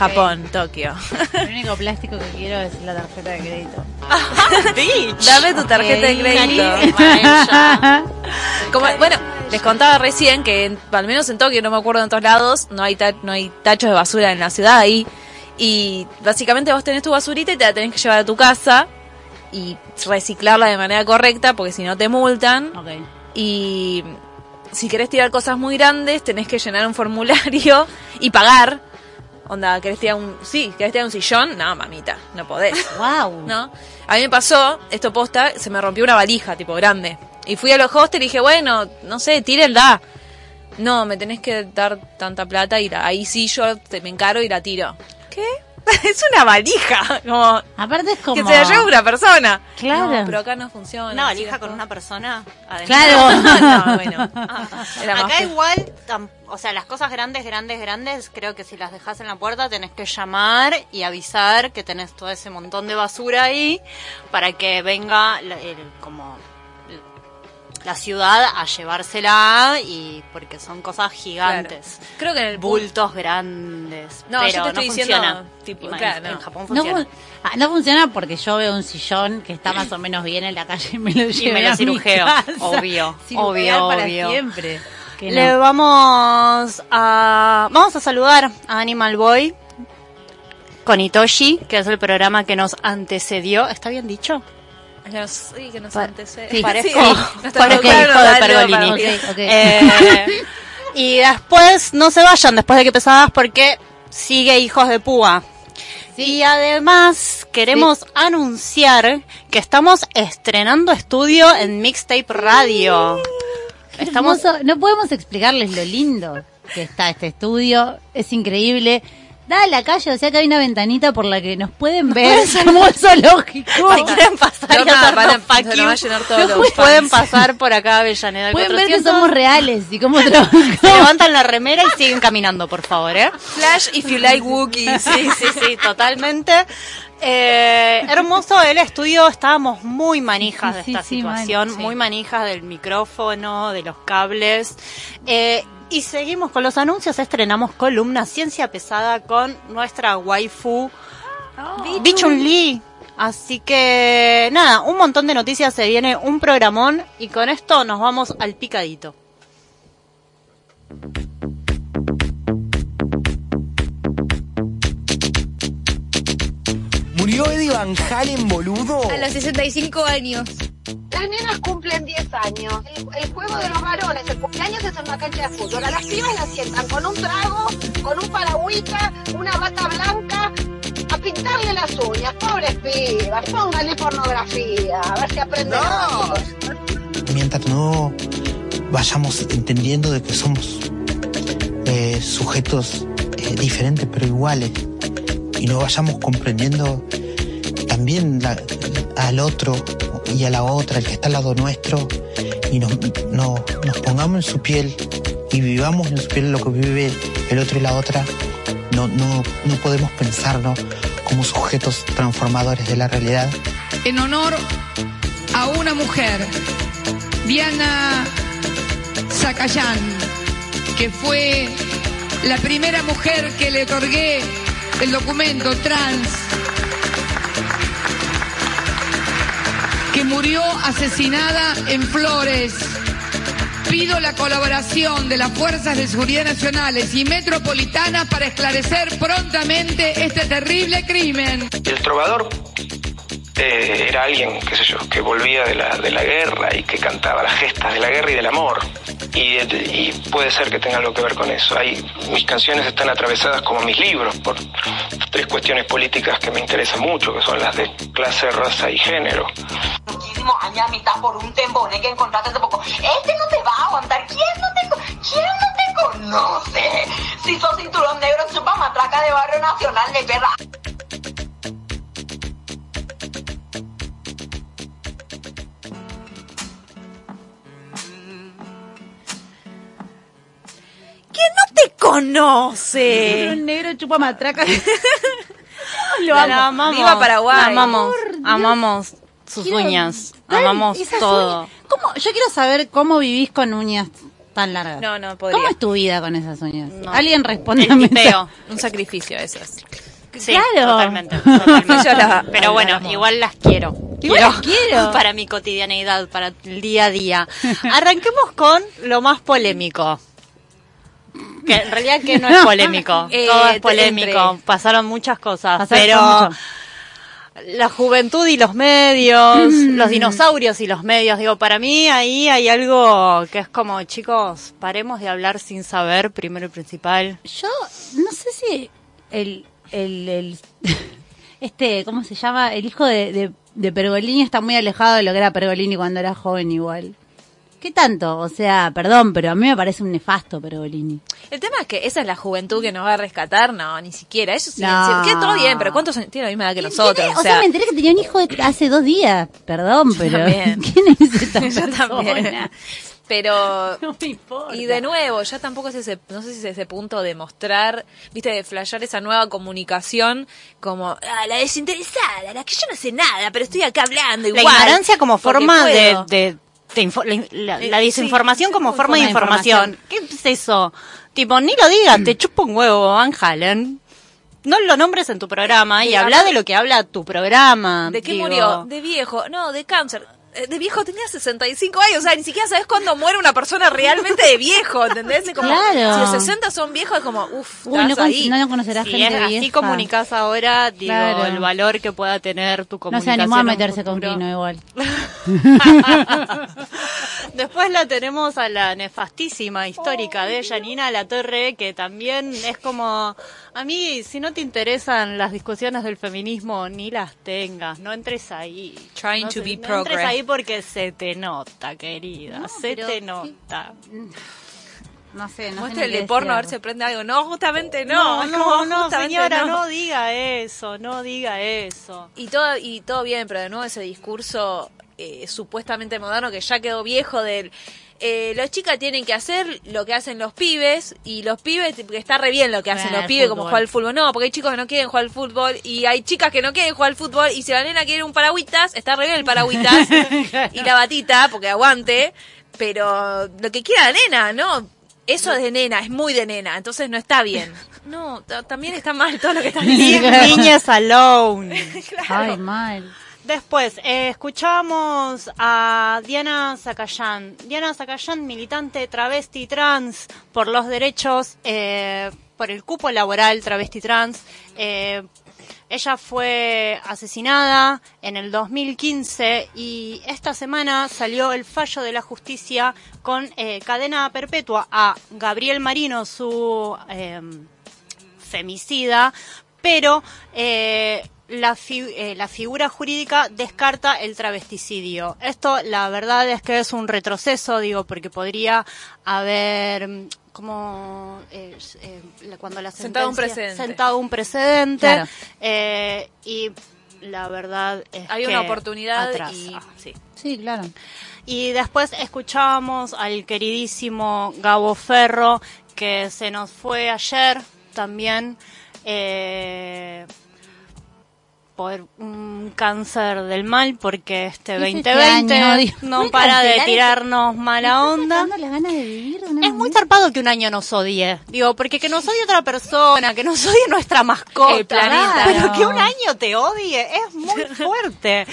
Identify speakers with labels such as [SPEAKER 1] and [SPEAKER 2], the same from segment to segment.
[SPEAKER 1] Japón, Tokio.
[SPEAKER 2] El único plástico que quiero es la tarjeta de crédito.
[SPEAKER 1] Dame tu tarjeta de crédito. Como, bueno, les contaba recién que en- al menos en Tokio, no me acuerdo en otros lados, no hay, ta- no hay tachos de basura en la ciudad ahí. Y básicamente vos tenés tu basurita y te la tenés que llevar a tu casa y reciclarla de manera correcta porque si no te multan.
[SPEAKER 2] Ok.
[SPEAKER 1] Y si querés tirar cosas muy grandes, tenés que llenar un formulario y pagar. Onda, ¿querés tirar un, sí, querés tirar un sillón? No, mamita, no podés.
[SPEAKER 2] Wow.
[SPEAKER 1] ¿no? A mí me pasó, esto posta, se me rompió una valija, tipo grande. Y fui a los hostels y dije, bueno, no sé, tírenla. No, me tenés que dar tanta plata y la- ahí sí yo te, me encaro y la tiro. ¿Qué? es una valija, como
[SPEAKER 2] Aparte es como...
[SPEAKER 1] que se la lleva una persona.
[SPEAKER 2] Claro.
[SPEAKER 1] No, pero acá no funciona.
[SPEAKER 3] Una valija con una persona adentro.
[SPEAKER 2] Claro.
[SPEAKER 1] no, bueno. Era más
[SPEAKER 3] Acá igual, tam- o sea, las cosas grandes, grandes, grandes, creo que si las dejas en la puerta tenés que llamar y avisar que tenés todo ese montón de basura ahí para que venga la- el- como la ciudad a llevársela y porque son cosas gigantes.
[SPEAKER 1] Claro. Creo que en el
[SPEAKER 3] Bultos grandes.
[SPEAKER 1] No,
[SPEAKER 3] pero
[SPEAKER 1] yo te estoy
[SPEAKER 3] no
[SPEAKER 1] diciendo,
[SPEAKER 3] funciona.
[SPEAKER 1] tipo,
[SPEAKER 3] En-
[SPEAKER 1] claro,
[SPEAKER 3] en
[SPEAKER 1] no.
[SPEAKER 3] Japón
[SPEAKER 2] No,
[SPEAKER 3] funciona.
[SPEAKER 2] fu- ah, no funciona porque yo veo un sillón que está más o menos bien en la calle y me lo llevo
[SPEAKER 3] me lo cirujeo. Obvio, obvio,
[SPEAKER 2] para
[SPEAKER 3] obvio.
[SPEAKER 2] siempre. Que
[SPEAKER 3] Le
[SPEAKER 2] no.
[SPEAKER 3] vamos a vamos a saludar a Animal Boy con Itoshi, que es el programa que nos antecedió. ¿Está bien dicho?
[SPEAKER 1] Sí, que nos
[SPEAKER 2] Pa-
[SPEAKER 1] antecede.
[SPEAKER 2] sí.
[SPEAKER 3] Parezco,
[SPEAKER 1] Sí,
[SPEAKER 3] parezco de
[SPEAKER 1] da algo
[SPEAKER 3] Pergolini.
[SPEAKER 1] para-
[SPEAKER 2] Ok, ok.
[SPEAKER 3] Eh, y después, no se vayan después de que pesadas porque sigue Hijos de Púa. Y además queremos anunciar que estamos estrenando estudio en Mixtape Radio. Estamos
[SPEAKER 2] hermoso. No podemos explicarles lo lindo que está este estudio. Es increíble. Da a la calle, o sea que hay una ventanita por la que nos pueden ver. Como un zoológico.
[SPEAKER 3] Si quieren pasar
[SPEAKER 1] No,
[SPEAKER 3] y
[SPEAKER 1] van a- va a llenar todos los
[SPEAKER 3] pueden pasar por acá a Avellaneda
[SPEAKER 2] Pueden ver que
[SPEAKER 3] 400.
[SPEAKER 2] somos reales y cómo trabajamos.
[SPEAKER 3] Se levantan la remera y siguen caminando, por favor, ¿eh?
[SPEAKER 1] Flash if you like Wookiees.
[SPEAKER 3] Sí, sí, sí, totalmente. Eh, hermoso el estudio, estábamos muy manijas
[SPEAKER 2] Sí,
[SPEAKER 3] de
[SPEAKER 2] sí,
[SPEAKER 3] esta
[SPEAKER 2] sí,
[SPEAKER 3] situación,
[SPEAKER 2] man, sí.
[SPEAKER 3] muy manijas del micrófono, de los cables. Eh, y seguimos con los anuncios, estrenamos columna Ciencia Pesada con nuestra waifu Bichun Lee. Así que nada, un montón de noticias, se viene un programón y con esto nos vamos al picadito.
[SPEAKER 4] ¿Murió Eddie Van Halen, boludo?
[SPEAKER 5] A los 65 años.
[SPEAKER 6] Las nenas cumplen 10 años. El, el juego de los varones, el cumpleaños es en una cancha de fútbol. A las pibas las sientan con un trago, con un paragüita, una bata blanca, a pintarle las uñas. Pobres pibas, póngale pornografía, a ver si aprenden
[SPEAKER 7] mientras no vayamos entendiendo de que somos eh, sujetos eh, diferentes pero iguales y no vayamos comprendiendo también la- al otro y a la otra, el que está al lado nuestro y nos, no- nos pongamos en su piel y vivamos en su piel lo que vive el otro y la otra, no, no, no podemos pensarnos como sujetos transformadores de la realidad.
[SPEAKER 8] en honor a una mujer, Diana Zacayán, que fue la primera mujer que le otorgué el documento trans, que murió asesinada en Flores. Pido la colaboración de las Fuerzas de Seguridad Nacionales y Metropolitanas para esclarecer prontamente este terrible crimen.
[SPEAKER 9] El trovador eh, era alguien, qué sé yo, que volvía de la, de la guerra y que cantaba las gestas de la guerra y del amor. Y, puede ser que tenga algo que ver con eso. Mis canciones están atravesadas como mis libros por tres cuestiones políticas que me interesan mucho, que son las de clase, raza y género.
[SPEAKER 6] Muchísimo años a mitad por un tembone que encontraste hace poco. Este no te va a aguantar. ¿Quién no te, quién no te conoce? Si sos cinturón negro, chupa matraca de barrio nacional de perra.
[SPEAKER 1] Conoce?
[SPEAKER 2] Un negro chupa matraca.
[SPEAKER 1] Lo
[SPEAKER 3] La
[SPEAKER 1] amo.
[SPEAKER 3] amamos.
[SPEAKER 1] Viva Paraguay.
[SPEAKER 3] La amamos. Amamos sus
[SPEAKER 2] Quiero-
[SPEAKER 3] uñas. Amamos
[SPEAKER 2] esas
[SPEAKER 3] todo.
[SPEAKER 2] uñas. ¿Cómo? Yo quiero saber cómo vivís con uñas tan largas.
[SPEAKER 1] No, no podría.
[SPEAKER 2] ¿Cómo es tu vida con esas uñas?
[SPEAKER 3] No.
[SPEAKER 2] Alguien responde.
[SPEAKER 1] Un sacrificio eso es.
[SPEAKER 3] Sí,
[SPEAKER 2] Claro.
[SPEAKER 3] totalmente. totalmente.
[SPEAKER 1] Yo la-
[SPEAKER 3] Pero
[SPEAKER 1] la
[SPEAKER 3] bueno, igual las quiero.
[SPEAKER 2] Igual las quiero.
[SPEAKER 3] Para mi cotidianeidad, para el día a día. Arranquemos con lo más polémico. Que en realidad que no es polémico.
[SPEAKER 1] Eh,
[SPEAKER 3] Todo es polémico.
[SPEAKER 1] entre-
[SPEAKER 3] Pasaron muchas cosas.
[SPEAKER 2] Pasaron
[SPEAKER 3] pero
[SPEAKER 2] mucho.
[SPEAKER 3] la juventud y los medios,
[SPEAKER 2] Mm.
[SPEAKER 3] los dinosaurios y los medios, digo, para mí ahí hay algo que es como, chicos, paremos de hablar sin saber, primero y principal.
[SPEAKER 2] Yo no sé si el, el, el- este, ¿cómo se llama? El hijo de, de, de Pergolini está muy alejado de lo que era Pergolini cuando era joven igual. ¿Qué tanto? O sea, perdón, pero a mí me parece un nefasto Pergolini.
[SPEAKER 1] El tema es que esa es la juventud que nos va a rescatar. No, ni siquiera. Ellos
[SPEAKER 2] No.
[SPEAKER 1] que todo bien, pero ¿cuántos años tiene la misma edad que nosotros?
[SPEAKER 2] ¿Tiene- O sea, me enteré que tenía un hijo de- hace dos días. Perdón, pero
[SPEAKER 1] también.
[SPEAKER 2] ¿quién es esta persona?
[SPEAKER 1] también. Pero
[SPEAKER 2] No me importa.
[SPEAKER 1] Y de nuevo, ya tampoco es ese, no sé si es ese punto de mostrar, viste, de flashear esa nueva comunicación como ah, la desinteresada, la que yo no sé nada, pero estoy acá hablando
[SPEAKER 3] La
[SPEAKER 1] igual.
[SPEAKER 3] ignorancia como forma de, la, la-
[SPEAKER 1] Eh,
[SPEAKER 3] desinformación
[SPEAKER 1] sí,
[SPEAKER 3] como forma de
[SPEAKER 2] forma de
[SPEAKER 3] información. ¿Qué es eso? Tipo, ni lo digas, te chupa un huevo, Van Halen. No lo nombres en tu programa y habla
[SPEAKER 1] habla-
[SPEAKER 3] de lo que habla tu programa.
[SPEAKER 1] ¿De qué
[SPEAKER 3] digo.
[SPEAKER 1] murió? De viejo, no, de cáncer. Eh, De viejo tenía 65 años, o sea, ni siquiera sabes cuándo muere una persona realmente de viejo, ¿entendés? Es como,
[SPEAKER 2] Claro.
[SPEAKER 1] Si los 60 son viejos, es como, uff,
[SPEAKER 2] no,
[SPEAKER 1] ahí.
[SPEAKER 2] no conocerás
[SPEAKER 3] Si
[SPEAKER 2] gente
[SPEAKER 3] es así
[SPEAKER 2] vieja.
[SPEAKER 3] comunicas ahora, digo,
[SPEAKER 2] Claro.
[SPEAKER 3] el valor que pueda tener tu
[SPEAKER 2] No se
[SPEAKER 3] comunicación.
[SPEAKER 2] animó a meterse con. Kino igual.
[SPEAKER 3] Después la tenemos a la nefastísima histórica de Janina La Torre, que también es como, a mí, si no te interesan las discusiones del feminismo, ni las tengas, no entres ahí.
[SPEAKER 1] Trying
[SPEAKER 3] no
[SPEAKER 1] to
[SPEAKER 3] se-
[SPEAKER 1] be
[SPEAKER 3] no entres ahí porque se te nota, querida, se
[SPEAKER 2] pero
[SPEAKER 3] te
[SPEAKER 2] sí.
[SPEAKER 3] nota.
[SPEAKER 2] No sé, no
[SPEAKER 1] Muestra
[SPEAKER 2] sé
[SPEAKER 1] de
[SPEAKER 2] qué
[SPEAKER 1] porno a ver si aprende algo. No, justamente
[SPEAKER 3] No,
[SPEAKER 1] no.
[SPEAKER 3] no, no, señora,
[SPEAKER 1] no.
[SPEAKER 3] no diga eso, no diga eso.
[SPEAKER 1] Y todo, y todo bien, pero de nuevo ese discurso eh, supuestamente moderno que ya quedó viejo del... Eh, las chicas tienen que hacer lo que hacen los pibes y los pibes, que está re bien lo que hacen los pibes, como jugar al fútbol. No, porque hay chicos que no quieren jugar al fútbol y hay chicas que no quieren jugar al fútbol y si la nena quiere un paragüitas, está re bien el paragüitas y la batita, porque aguante, pero lo que quiera la nena, ¿no? Eso es de nena, es muy de nena, entonces no está bien. No, también está mal todo lo que estás diciendo.
[SPEAKER 3] Niñas alone.
[SPEAKER 2] Ay, mal.
[SPEAKER 3] Después, eh, escuchamos a Diana Zacayán. Diana Zacayán, militante travesti trans por los derechos, eh, por el cupo laboral travesti trans. Eh, ella fue asesinada en el 2015 y esta semana salió el fallo de la justicia con cadena perpetua a Gabriel Marino, su... femicida, pero la, fi- eh, la figura jurídica descarta el travesticidio. Esto, la verdad es que es un retroceso, digo, porque podría haber mm, como eh, eh, cuando la
[SPEAKER 1] Sentado un precedente.
[SPEAKER 3] sentado un precedente
[SPEAKER 2] Claro.
[SPEAKER 3] eh, y la verdad es
[SPEAKER 1] Hay
[SPEAKER 3] que
[SPEAKER 1] una oportunidad
[SPEAKER 3] atrasa,
[SPEAKER 1] y-
[SPEAKER 3] sí.
[SPEAKER 2] Sí, claro.
[SPEAKER 3] Y después escuchábamos al queridísimo Gabo Ferro, que se nos fue ayer también eh, por un cáncer del mal, porque este
[SPEAKER 2] ¿Qué es este
[SPEAKER 3] 2020
[SPEAKER 2] año? Dios,
[SPEAKER 3] no
[SPEAKER 2] ¿puede
[SPEAKER 3] para de tirarnos mala onda.
[SPEAKER 2] Dando las ganas de vivir de
[SPEAKER 3] Es muy zarpado que un año nos odie. Digo, porque que nos odie otra persona, que nos odie nuestra mascota.
[SPEAKER 1] El planeta.
[SPEAKER 3] Pero
[SPEAKER 2] No.
[SPEAKER 3] que un año te odie es muy fuerte.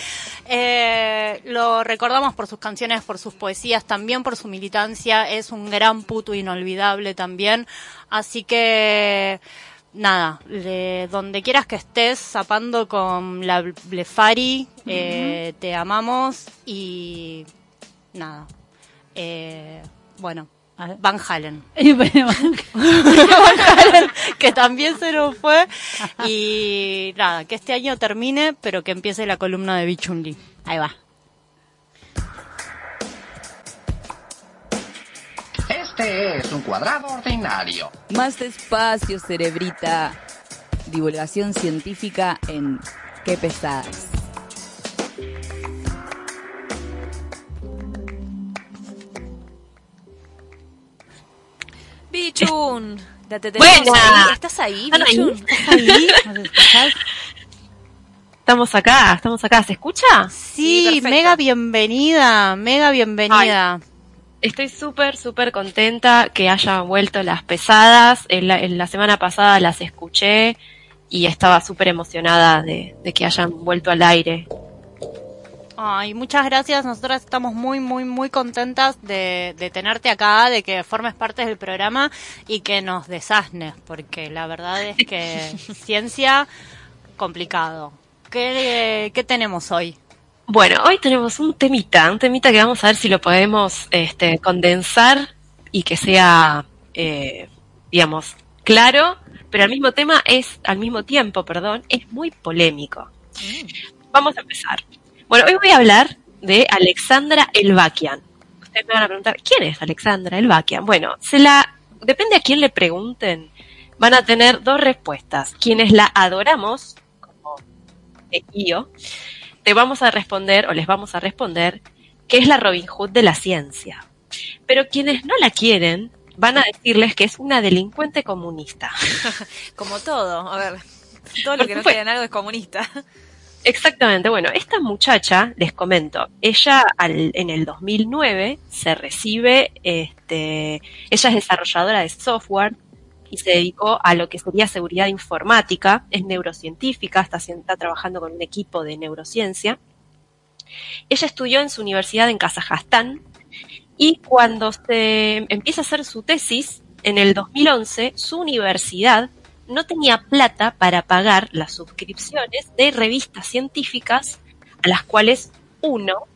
[SPEAKER 3] Eh, lo recordamos por sus canciones, por sus poesías, también por su militancia. Es un gran puto inolvidable también. Así que, nada, le- donde quieras que estés, zapando con la Blefari, eh, te amamos y nada. Eh, bueno. Van Halen. Van Halen, que también se nos fue. Y nada, que este año termine, pero que empiece la columna de Bichunli.
[SPEAKER 2] Ahí va.
[SPEAKER 5] Este es un cuadrado ordinario.
[SPEAKER 10] Más despacio, cerebrita. Divulgación científica en Qué pesadas.
[SPEAKER 1] Bichun. Ya te tenemos ahí. ¿Estás ahí. Bichun?
[SPEAKER 11] ¿Estás ahí?
[SPEAKER 2] ¿Nos escuchás?
[SPEAKER 11] Estamos acá, estamos acá. ¿Se escucha?
[SPEAKER 3] Sí, mega bienvenida, mega bienvenida.
[SPEAKER 11] Estoy súper, súper contenta que hayan vuelto las pesadas. En la, en la semana pasada las escuché y estaba súper emocionada de, de que hayan vuelto al aire.
[SPEAKER 3] Ay, muchas gracias. Nosotras estamos muy, muy, muy contentas de, de tenerte acá, de que formes parte del programa y que nos desasnes, porque la verdad es que ciencia complicado. ¿Qué, qué tenemos hoy?
[SPEAKER 11] Bueno, hoy tenemos un temita, un temita que vamos a ver si lo podemos este, condensar y que sea, eh, digamos, claro, pero al mismo tema es, al mismo tiempo, perdón, es muy polémico. Vamos a empezar. Bueno, hoy voy a hablar de Alexandra Elbakian. Ustedes me van a preguntar, ¿quién es Alexandra Elbakian? Bueno, se la, depende a quién le pregunten, van a tener dos respuestas. Quienes la adoramos, como yo, te vamos a responder o les vamos a responder que es la Robin Hood de la ciencia. Pero quienes no la quieren van a decirles que es una delincuente comunista.
[SPEAKER 1] Como todo, a ver, todo lo que no sea en algo es comunista.
[SPEAKER 11] Exactamente, bueno, esta muchacha, les comento, ella al, en el 2009 se recibe, este, ella es desarrolladora de software y se dedicó a lo que sería seguridad informática, es neurocientífica, está, está trabajando con un equipo de neurociencia. Ella estudió en su universidad en Kazajstán y cuando se empieza a hacer su tesis, en el 2011, su universidad no tenía plata para pagar las suscripciones de revistas científicas a las cuales uno,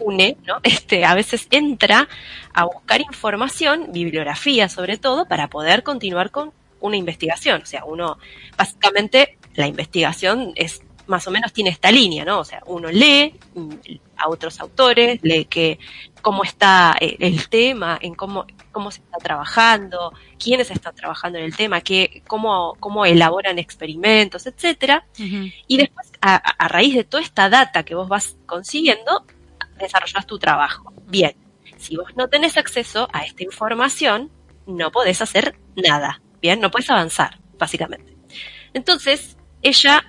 [SPEAKER 11] une, ¿no? Este, a veces entra a buscar información, bibliografía sobre todo, para poder continuar con una investigación. O sea, uno, básicamente, la investigación es más o menos tiene esta línea, ¿no? O sea, uno lee mm, a otros autores, lee que cómo está eh, el tema, en cómo, cómo se está trabajando, quiénes están trabajando en el tema, qué, cómo, cómo elaboran experimentos, etcétera. Y después, a, a, raíz de toda esta data que vos vas consiguiendo, desarrollas tu trabajo. Bien, si vos no tenés acceso a esta información, no podés hacer nada. Bien, no puedes avanzar, básicamente. Entonces, ella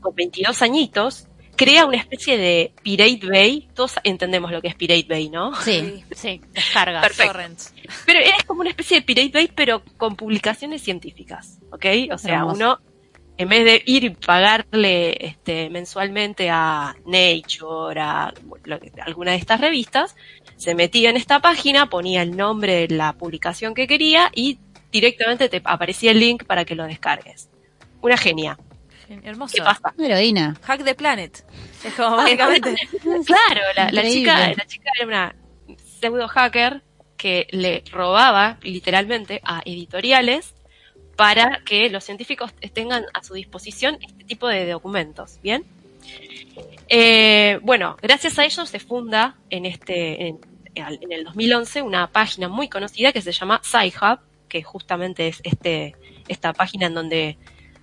[SPEAKER 11] con 22 añitos, crea una especie de Pirate Bay. Todos entendemos lo que es Pirate Bay, ¿no?
[SPEAKER 3] Sí, sí, descarga.
[SPEAKER 11] Perfecto. Pero es como una especie de Pirate Bay, pero con publicaciones científicas, ¿ok? O sea,
[SPEAKER 2] Hermoso.
[SPEAKER 11] uno, en vez de ir y pagarle este, mensualmente a Nature, a alguna de estas revistas, se metía en esta página, ponía el nombre de la publicación que quería y directamente te aparecía el link para que lo descargues. Una genia.
[SPEAKER 1] Hermoso.
[SPEAKER 11] ¿Qué pasa?
[SPEAKER 2] Heroína.
[SPEAKER 1] Hack the planet. Es como básicamente.
[SPEAKER 11] Claro, la, la chica, la chica era una pseudo hacker que le robaba literalmente a editoriales para que los científicos tengan a su disposición este tipo de documentos, ¿bien? Eh, bueno, gracias a ellos se funda en este, en, el 2011 una página muy conocida que se llama SciHub, que justamente es este, esta página en donde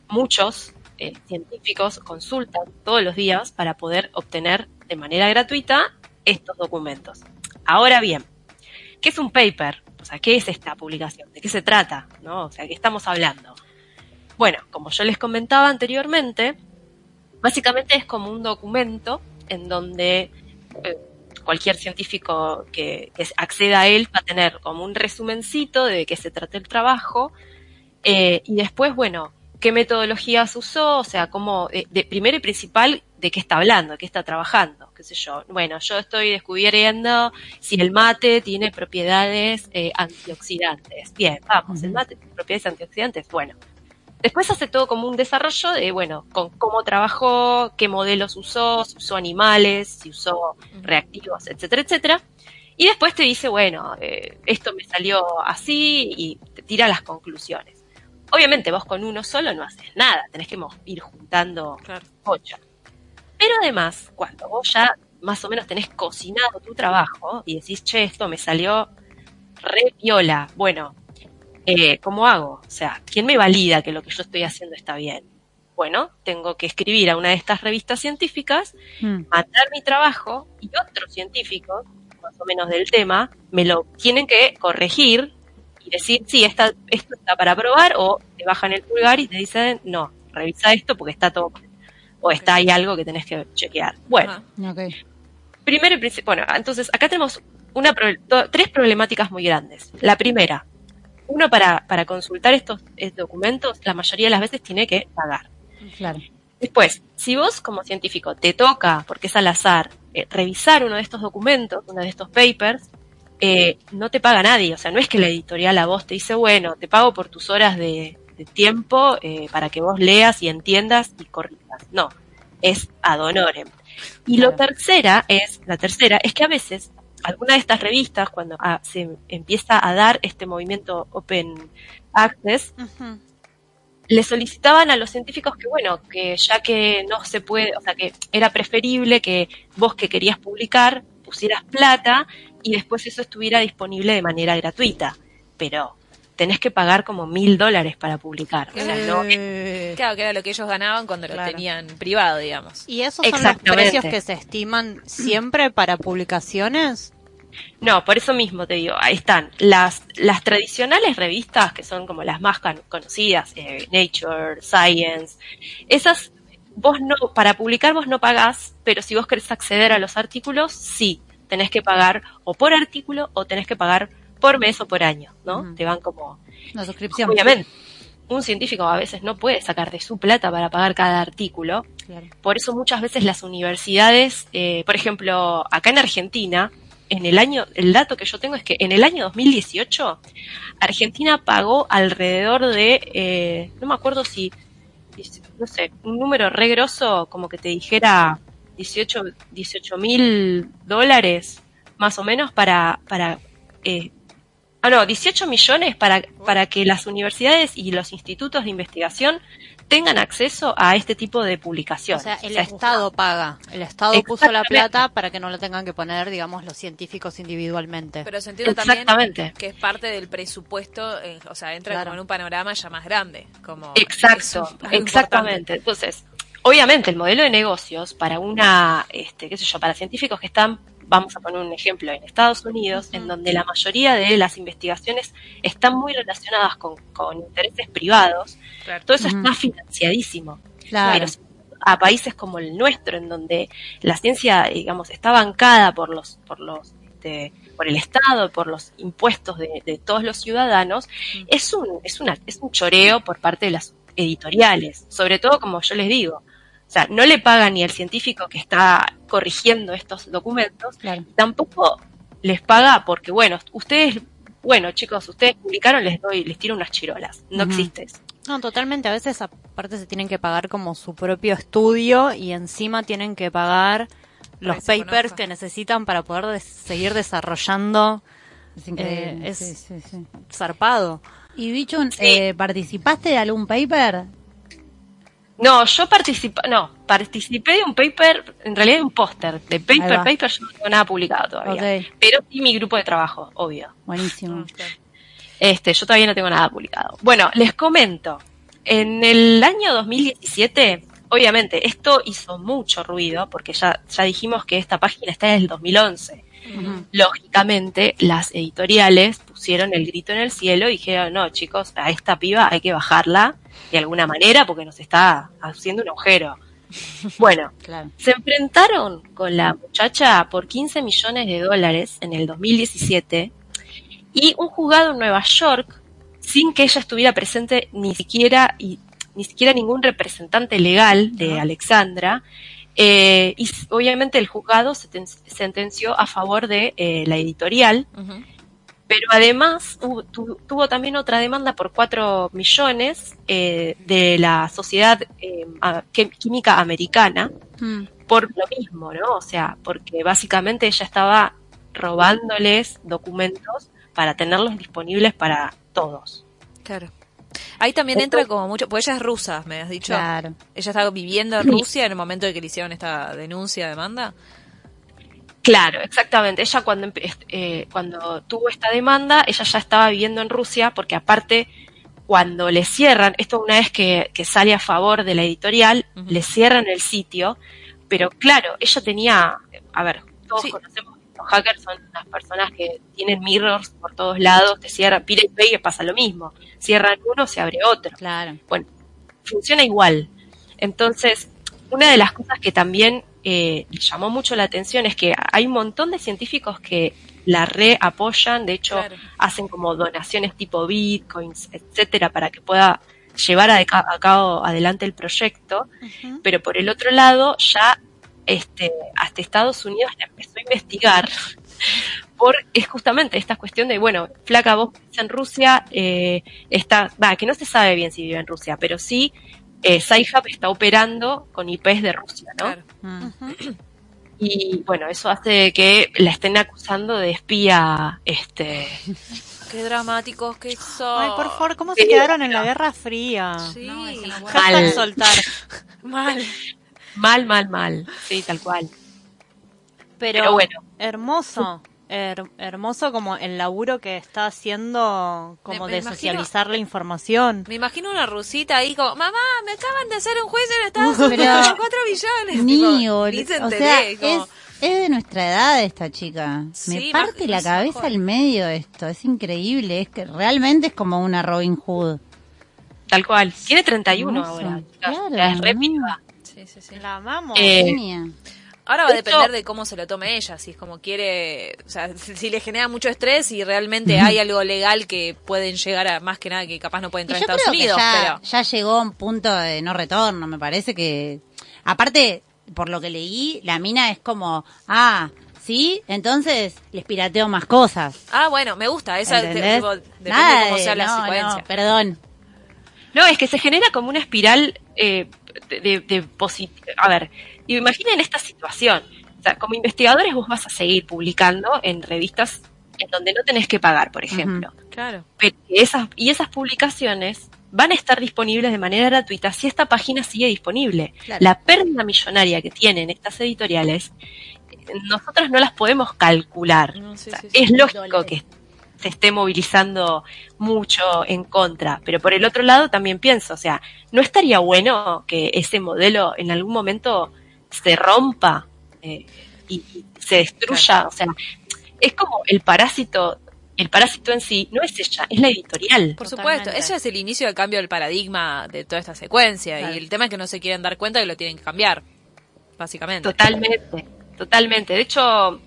[SPEAKER 11] muchos eh, científicos consultan todos los días para poder obtener de manera gratuita estos documentos. Ahora bien, ¿qué es un paper? Sea, ¿qué es esta publicación? ¿De qué se trata? ¿No? O sea, ¿qué estamos hablando? Bueno, como yo les comentaba anteriormente, básicamente es como un documento en donde eh, cualquier científico que, acceda a él va a tener como un resumencito de qué se trata el trabajo eh, y después, bueno, qué metodologías usó, o sea, cómo, de, de- primero y principal, de qué está hablando, de qué está trabajando, qué sé yo. Bueno, yo estoy descubriendo si el mate tiene propiedades eh, antioxidantes. Bien, vamos, el mate tiene propiedades antioxidantes. Bueno, después hace todo como un desarrollo de, bueno, con cómo trabajó, qué modelos usó, si usó animales, si usó reactivos, etcétera, etcétera. Y después te dice, bueno, eh, esto me salió así y te tira las conclusiones. Obviamente vos con uno solo no haces nada, tenés que ir juntando ocho. Pero además, cuando vos ya más o menos tenés cocinado tu trabajo y decís, che, esto me salió re piola, bueno, eh, ¿cómo hago? O sea, ¿quién me valida que lo que yo estoy haciendo está bien? Bueno, tengo que escribir a una de estas revistas científicas, mandar mi trabajo y otros científicos, más o menos del tema, me lo tienen que corregir y decir, sí, esta, esto está para probar, o te bajan el pulgar y te dicen, no, revisa esto porque está todo, mal", o está ahí algo que tenés que chequear. Bueno,
[SPEAKER 2] Ok.
[SPEAKER 11] primero y bueno, entonces acá tenemos una, pro- tres problemáticas muy grandes. La primera, uno para, para consultar estos eh, documentos, la mayoría de las veces tiene que pagar.
[SPEAKER 2] Claro.
[SPEAKER 11] Después, si vos como científico te toca, porque es al azar, eh, revisar uno de estos documentos, uno de estos papers, eh, no te paga nadie. O sea, no es que la editorial a vos te dice, bueno, te pago por tus horas de, de tiempo eh, para que vos leas y entiendas y corrijas. No, es ad honorem. Y lo tercera es, la tercera, es que a veces alguna de estas revistas, cuando ah, se empieza a dar este movimiento Open Access, le solicitaban a los científicos que, bueno, que ya que no se puede, o sea, que era preferible que vos que querías publicar pusieras plata y después eso estuviera disponible de manera gratuita. Pero tenés que pagar como mil dólares para publicar. O sea, no,
[SPEAKER 1] Claro, que era lo que ellos ganaban cuando lo tenían privado, digamos.
[SPEAKER 3] ¿Y esos son los precios que se estiman siempre para publicaciones?
[SPEAKER 11] No, por eso mismo te digo, ahí están. Las, las tradicionales revistas, que son como las más conocidas, eh, Nature, Science, esas, vos no, para publicar vos no pagás, pero si vos querés acceder a los artículos, sí, tenés que pagar o por artículo o tenés que pagar por mes o por año, ¿no? Te van como,
[SPEAKER 2] Una suscripción.
[SPEAKER 11] obviamente. Un científico a veces no puede sacar de su plata para pagar cada artículo,
[SPEAKER 2] Claro.
[SPEAKER 11] por eso muchas veces las universidades, eh, por ejemplo, acá en Argentina, en el año, el dato que yo tengo es que en el año 2018, Argentina pagó alrededor de, eh, no me acuerdo si, no sé, un número re grosso, como que te dijera 18 mil dólares, más o menos, para, para, eh, ah, no, 18 millones para, para que las universidades y los institutos de investigación tengan acceso a este tipo de
[SPEAKER 3] O
[SPEAKER 11] publicaciones.
[SPEAKER 3] sea, el
[SPEAKER 11] O sea,
[SPEAKER 3] Estado paga. El Estado puso la plata para que no lo tengan que poner, digamos, los científicos individualmente.
[SPEAKER 1] Pero se entiende también que es parte del presupuesto, eh, o sea, entra
[SPEAKER 3] Claro.
[SPEAKER 1] como en un panorama ya más grande. Como
[SPEAKER 11] Exacto, exactamente. Entonces, obviamente el modelo de negocios para una, este, qué sé yo, para científicos que están, vamos a poner un ejemplo, en Estados Unidos, en donde la mayoría de las investigaciones están muy relacionadas con, con intereses privados,
[SPEAKER 1] Claro.
[SPEAKER 11] todo eso está financiadísimo.
[SPEAKER 2] Claro.
[SPEAKER 11] Pero si a países como el nuestro, en donde la ciencia, digamos, está bancada por los, por los, este, por el Estado, por los impuestos de, de todos los ciudadanos, es un, es una, es un choreo por parte de las editoriales. Sobre todo, como yo les digo, o sea, no le paga ni al científico que está corrigiendo estos documentos,
[SPEAKER 2] Claro.
[SPEAKER 11] tampoco les paga porque, bueno, ustedes, bueno, chicos, ustedes publicaron, les doy, les tiro unas chirolas. No
[SPEAKER 2] Ujú.
[SPEAKER 11] existe eso.
[SPEAKER 3] No, totalmente. A veces aparte se tienen que pagar como su propio estudio y encima tienen que pagar los papers
[SPEAKER 1] conozca.
[SPEAKER 3] que necesitan para poder des- seguir desarrollando
[SPEAKER 2] Es increíble.
[SPEAKER 3] Eh, es-
[SPEAKER 2] Sí, sí, sí.
[SPEAKER 3] zarpado.
[SPEAKER 2] Y Bichun, eh, ¿participaste de algún paper?
[SPEAKER 11] No, yo participé, no, participé de un paper, en realidad de un póster, de paper, paper, yo no tengo nada publicado todavía. Pero sí mi grupo de trabajo, obvio.
[SPEAKER 2] Buenísimo.
[SPEAKER 11] Este, yo todavía no tengo nada publicado. Bueno, les comento. En el año 2017, obviamente, esto hizo mucho ruido, porque ya, ya dijimos que esta página está en el 2011. Lógicamente, las editoriales pusieron el grito en el cielo y dijeron, no, chicos, a esta piba hay que bajarla de alguna manera porque nos está haciendo un agujero. Bueno,
[SPEAKER 2] Claro.
[SPEAKER 11] se enfrentaron con la muchacha por 15 millones de dólares en el 2017 y un juzgado en Nueva York, sin que ella estuviera presente ni siquiera y ni siquiera ningún representante legal de Alexandra, eh, y obviamente el juzgado sentenció a favor de eh, la editorial. Pero además hubo- tu- tuvo también otra demanda por 4 millones eh, de la Sociedad eh, Química Americana
[SPEAKER 2] Mm.
[SPEAKER 11] por lo mismo, ¿no? O sea, porque básicamente ella estaba robándoles documentos para tenerlos disponibles para todos.
[SPEAKER 1] Claro. Ahí también entra como mucho, pues ella es rusa, me has dicho.
[SPEAKER 2] Claro.
[SPEAKER 1] Ella estaba viviendo en Rusia en el momento de que le hicieron esta denuncia, demanda.
[SPEAKER 11] Claro, exactamente. Ella cuando, eh, cuando tuvo esta demanda, ella ya estaba viviendo en Rusia, porque aparte, cuando le cierran, esto una vez que, que sale a favor de la editorial, le cierran el sitio, pero claro, ella tenía, a ver, todos
[SPEAKER 1] Sí.
[SPEAKER 11] conocemos que los hackers son unas personas que tienen mirrors por todos lados, te cierran, Pirate Bay pasa lo mismo, cierran uno, se abre otro.
[SPEAKER 2] Claro.
[SPEAKER 11] Bueno, funciona igual. Entonces, una de las cosas que también eh, llamó mucho la atención es que hay un montón de científicos que la re apoyan, de hecho
[SPEAKER 1] Claro.
[SPEAKER 11] hacen como donaciones tipo bitcoins, etcétera, para que pueda llevar a, a cabo adelante el proyecto, pero por el otro lado ya este hasta Estados Unidos la empezó a investigar por es justamente esta cuestión de bueno flaca vos en Rusia eh, está va que no se sabe bien si vive en Rusia pero sí eh, Sci-Hub está operando con IPs de Rusia no
[SPEAKER 1] Claro.
[SPEAKER 11] y bueno eso hace que la estén acusando de espía este
[SPEAKER 1] Qué dramáticos que son.
[SPEAKER 3] Ay, por favor, ¿cómo se quedaron en la Guerra Fría?
[SPEAKER 1] Sí.
[SPEAKER 3] Hashtag
[SPEAKER 11] Mal.
[SPEAKER 3] soltar.
[SPEAKER 1] Mal.
[SPEAKER 11] mal mal mal sí tal cual
[SPEAKER 3] Pero,
[SPEAKER 11] Pero bueno.
[SPEAKER 3] hermoso. Her- hermoso como el laburo que está haciendo como
[SPEAKER 1] Me- me
[SPEAKER 3] de
[SPEAKER 1] imagino-
[SPEAKER 3] socializar la información.
[SPEAKER 1] Me imagino una rusita ahí como, mamá, me acaban de hacer un juicio en Estados Unidos 4 millones.
[SPEAKER 2] Ni,
[SPEAKER 1] Tipo, ni se
[SPEAKER 2] o sea,
[SPEAKER 1] como-
[SPEAKER 2] es, es de nuestra edad esta chica.
[SPEAKER 1] Sí,
[SPEAKER 2] Me parte la cabeza al medio esto, es increíble, es que realmente es como una Robin Hood.
[SPEAKER 11] tal cual tiene 31
[SPEAKER 2] Hermoso.
[SPEAKER 11] ahora.
[SPEAKER 2] Claro,
[SPEAKER 11] Ya es re.
[SPEAKER 1] Sí, sí, sí.
[SPEAKER 3] La amamos.
[SPEAKER 11] Eh.
[SPEAKER 1] Ahora va a
[SPEAKER 11] Esto-
[SPEAKER 1] depender de cómo se lo tome ella, si es como quiere, o sea, si le genera mucho estrés y realmente hay algo legal que pueden llegar a, más que nada que capaz no puede
[SPEAKER 2] Y
[SPEAKER 1] entrar a Estados
[SPEAKER 2] creo que
[SPEAKER 1] Unidos,
[SPEAKER 2] ya,
[SPEAKER 1] pero...
[SPEAKER 2] ya llegó a un punto de no retorno, me parece que... Aparte, por lo que leí, la mina es como, ah, ¿sí? Entonces les pirateo más cosas.
[SPEAKER 1] Ah, bueno, me gusta, esa
[SPEAKER 2] ¿entendés?
[SPEAKER 1] tipo, depende
[SPEAKER 2] Nada
[SPEAKER 1] de cómo
[SPEAKER 2] de-
[SPEAKER 1] sea la
[SPEAKER 2] no,
[SPEAKER 1] secuencia.
[SPEAKER 2] no, perdón.
[SPEAKER 11] No, es que se genera como una espiral eh, de, de, de posit- A ver, imaginen esta situación. O sea, como investigadores vos vas a seguir publicando en revistas en donde no tenés que pagar, por ejemplo.
[SPEAKER 1] Claro.
[SPEAKER 11] Pero esas, y esas publicaciones van a estar disponibles de manera gratuita si esta página sigue disponible.
[SPEAKER 2] Claro.
[SPEAKER 11] La pérdida millonaria que tienen estas editoriales, nosotros no las podemos calcular.
[SPEAKER 1] No, sí,
[SPEAKER 11] O sea,
[SPEAKER 1] sí, sí.
[SPEAKER 11] es lógico que se esté movilizando mucho en contra, pero por el otro lado también pienso, o sea, ¿no estaría bueno que ese modelo en algún momento se rompa eh, y, y se destruya? O sea, es como el parásito, el parásito en sí no es ella, es la editorial.
[SPEAKER 1] Por
[SPEAKER 3] Totalmente.
[SPEAKER 1] supuesto, ese es el inicio del cambio del paradigma de toda esta secuencia
[SPEAKER 2] Claro.
[SPEAKER 1] y el tema es que no se quieren dar cuenta que lo tienen que cambiar, básicamente.
[SPEAKER 11] Totalmente, totalmente. De hecho,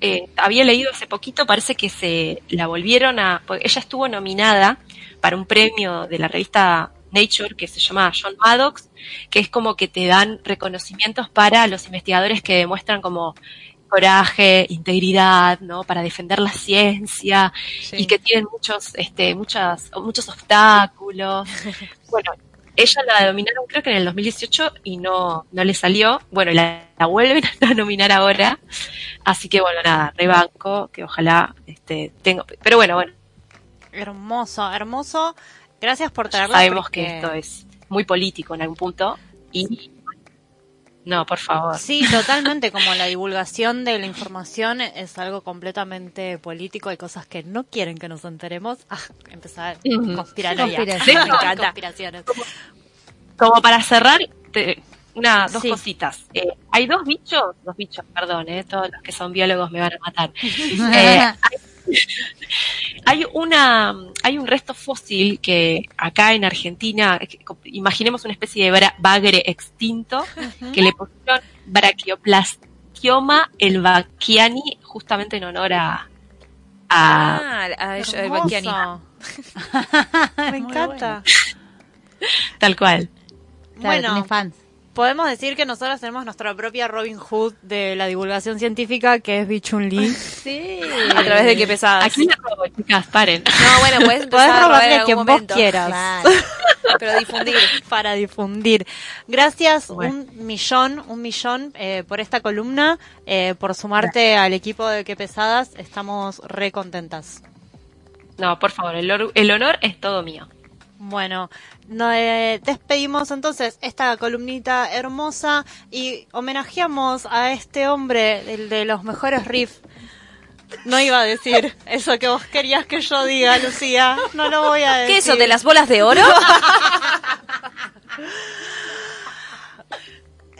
[SPEAKER 11] eh, había leído hace poquito, parece que se la volvieron a... porque ella estuvo nominada para un premio de la revista Nature que se llama John Maddox, que es como que te dan reconocimientos para los investigadores que demuestran como coraje, integridad, ¿no? Para defender la ciencia
[SPEAKER 1] Sí.
[SPEAKER 11] y que tienen muchos, este, muchas, muchos obstáculos. bueno, ella la nominaron creo que en el 2018 y no, no le salió. Bueno, la, la vuelven a nominar ahora. Así que bueno, nada, rebanco, que ojalá este, tengo. Pero bueno, bueno,
[SPEAKER 3] Hermoso, hermoso. Gracias por traerla.
[SPEAKER 11] sabemos
[SPEAKER 3] porque-
[SPEAKER 11] que esto es muy político en algún punto. Y no, por favor.
[SPEAKER 3] Sí, totalmente, como la divulgación de la información es algo completamente político, hay cosas que no quieren que nos enteremos. Ah, empezar encanta. Conspiraciones.
[SPEAKER 11] Como para cerrar, te- una, dos
[SPEAKER 3] Sí.
[SPEAKER 11] cositas. Eh, hay dos bichos, dos bichos, perdón, eh, todos los que son biólogos me van a matar. Eh, hay, hay una, hay un resto fósil que acá en Argentina, imaginemos una especie de bagre extinto, que le pusieron Brachioplastioma elvaquiani justamente en honor a, a
[SPEAKER 1] Ah, a.
[SPEAKER 3] Me encanta.
[SPEAKER 11] tal cual.
[SPEAKER 2] Claro,
[SPEAKER 3] Bueno.
[SPEAKER 2] fans.
[SPEAKER 3] Podemos decir que nosotros tenemos nuestra propia Robin Hood de la divulgación científica, que es Bichun Lee.
[SPEAKER 2] Sí.
[SPEAKER 1] A través de qué pesadas.
[SPEAKER 11] Aquí la robo, chicas, paren.
[SPEAKER 1] No, bueno, puedes empezar
[SPEAKER 3] Podés
[SPEAKER 1] a robar
[SPEAKER 3] robarle a quien vos quieras.
[SPEAKER 2] Claro.
[SPEAKER 1] Pero difundir.
[SPEAKER 3] para difundir. Gracias
[SPEAKER 11] Bueno.
[SPEAKER 3] un millón, un millón eh, por esta columna, eh, por sumarte al equipo de Qué Pesadas. Estamos re contentas.
[SPEAKER 11] No, por favor, el, el honor es todo mío.
[SPEAKER 3] Bueno, no, eh, despedimos entonces esta columnita hermosa y homenajeamos a este hombre, el de los mejores riffs. No iba a decir eso que vos querías que yo diga, Lucía. No lo voy a decir.
[SPEAKER 1] ¿Qué es eso, de las bolas de oro?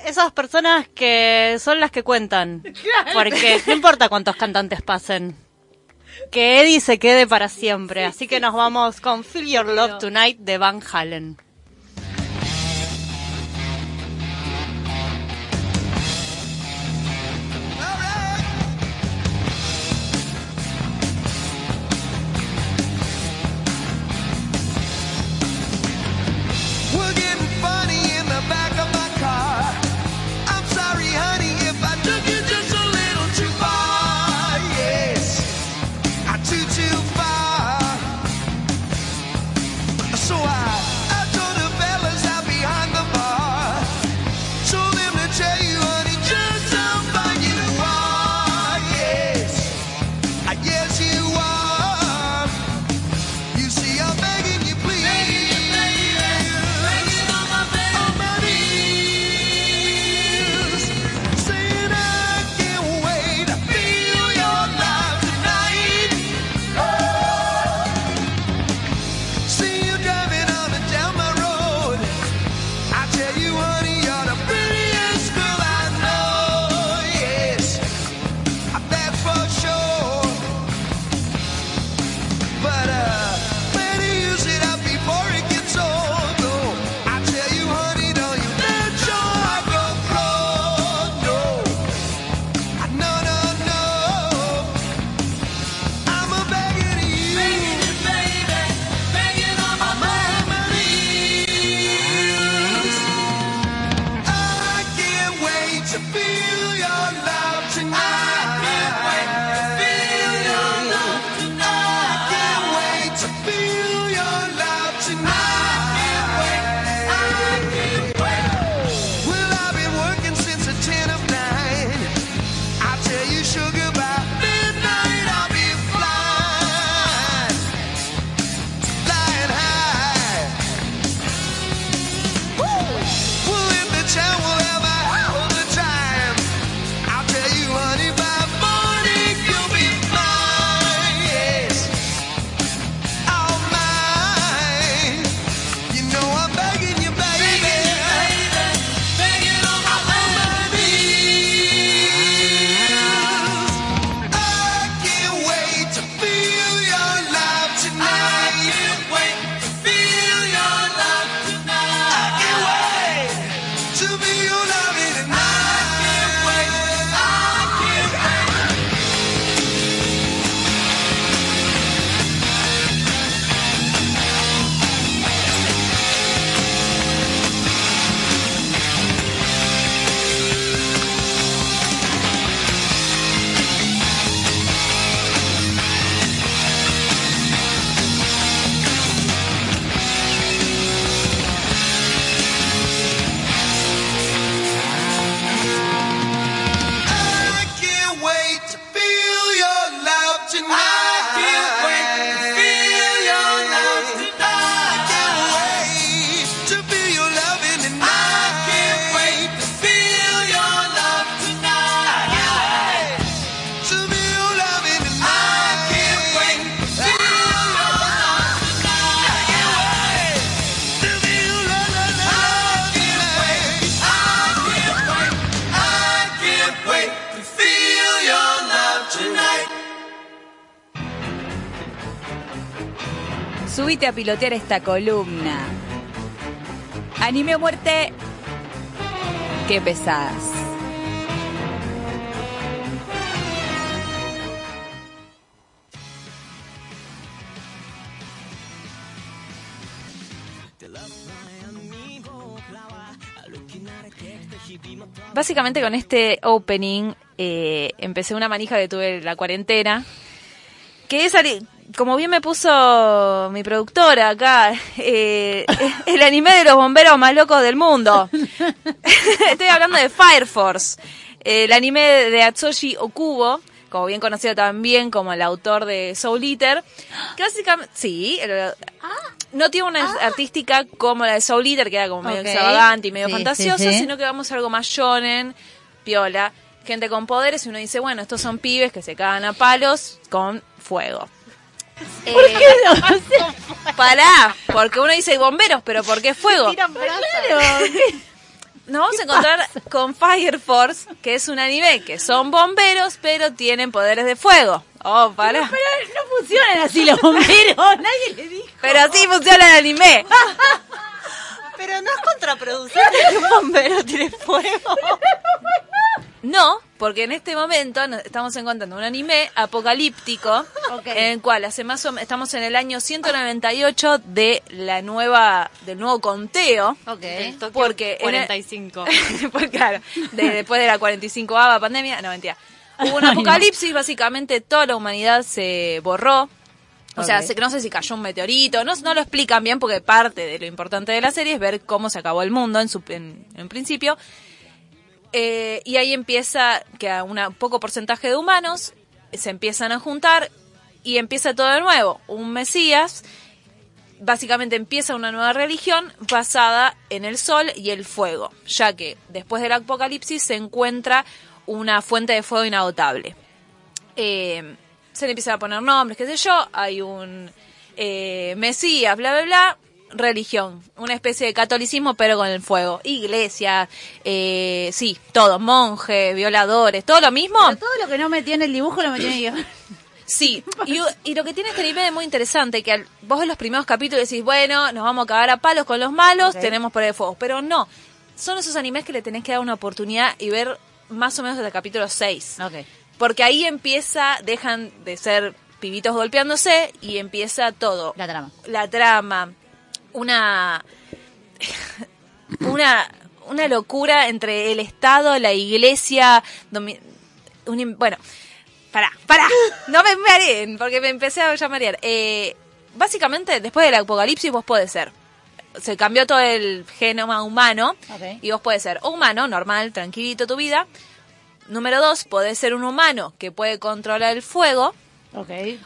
[SPEAKER 3] Esas personas que son las que cuentan. Porque no importa cuántos cantantes pasen. Que Eddie se quede para siempre. Así que nos vamos con Feel Your Love Tonight de Van Halen.
[SPEAKER 10] Pilotear esta columna. Anime o muerte. Qué pesadas.
[SPEAKER 1] Básicamente con este opening eh, empecé una manija que tuve la cuarentena. Que es, como bien me puso mi productora acá, eh, el anime de los bomberos más locos del mundo. Estoy hablando de Fire Force, el anime de Atsushi Okubo, como bien conocido también como el autor de Soul Eater. Que básicamente, sí, el- no tiene una artística como la de Soul Eater, que era como medio
[SPEAKER 2] Ok.
[SPEAKER 1] extravagante y medio
[SPEAKER 2] Sí, sí.
[SPEAKER 1] sino que vamos a algo más shonen, piola, gente con poderes, y uno dice, bueno, estos son pibes que se cagan a palos con fuego. Eh,
[SPEAKER 2] ¿Por qué no?
[SPEAKER 1] Pará, porque uno dice bomberos, pero ¿por qué fuego?
[SPEAKER 2] Claro.
[SPEAKER 1] Nos vamos a encontrar con Fire Force, que es un anime que son bomberos, pero tienen poderes de fuego. Oh, pará.
[SPEAKER 2] Pero no funcionan así los bomberos, nadie le dijo.
[SPEAKER 1] Pero así funciona el anime.
[SPEAKER 3] Pero no es contraproducente que un bombero tire fuego.
[SPEAKER 1] No, porque en este momento nos estamos encontrando un anime apocalíptico en el cual hace más o estamos en el año 198 de la nueva del nuevo conteo.
[SPEAKER 3] Tokio
[SPEAKER 1] Porque en el-
[SPEAKER 3] 45.
[SPEAKER 1] pues claro, de- después de la 45 pandemia, no mentira. Hubo un apocalipsis, básicamente toda la humanidad se borró. O sea, se- no sé si cayó un meteorito, no, no lo explican bien porque parte de lo importante de la serie es ver cómo se acabó el mundo en, su, en, en principio. Eh, y ahí empieza que a un poco porcentaje de humanos se empiezan a juntar y empieza todo de nuevo. Un Mesías, básicamente empieza una nueva religión basada en el sol y el fuego, ya que después del apocalipsis se encuentra una fuente de fuego inagotable. Eh, se le empiezan a poner nombres, qué sé yo, hay un eh, Mesías, bla, bla, bla, religión, una especie de catolicismo pero con el fuego, iglesia, eh, sí, todo, monjes, violadores, todo lo mismo.
[SPEAKER 2] Pero todo lo que no metí en el dibujo lo en el guion.
[SPEAKER 1] Sí, y, y lo que tiene este anime es muy interesante, que al- vos en los primeros capítulos decís, bueno, nos vamos a cagar a palos con los malos, tenemos por de fuego, pero no, son esos animes que le tenés que dar una oportunidad y ver más o menos hasta el capítulo 6. Porque ahí empieza, dejan de ser pibitos golpeándose y empieza todo.
[SPEAKER 2] La trama.
[SPEAKER 1] La trama, una... una una locura entre el Estado, la Iglesia, domi- un bueno, pará, pará, no me mareen, porque me empecé a ya marear. Eh, básicamente, después del apocalipsis vos podés ser, se cambió todo el genoma humano, y vos podés ser humano, normal, tranquilito tu vida. Número dos, podés ser un humano que puede controlar el fuego,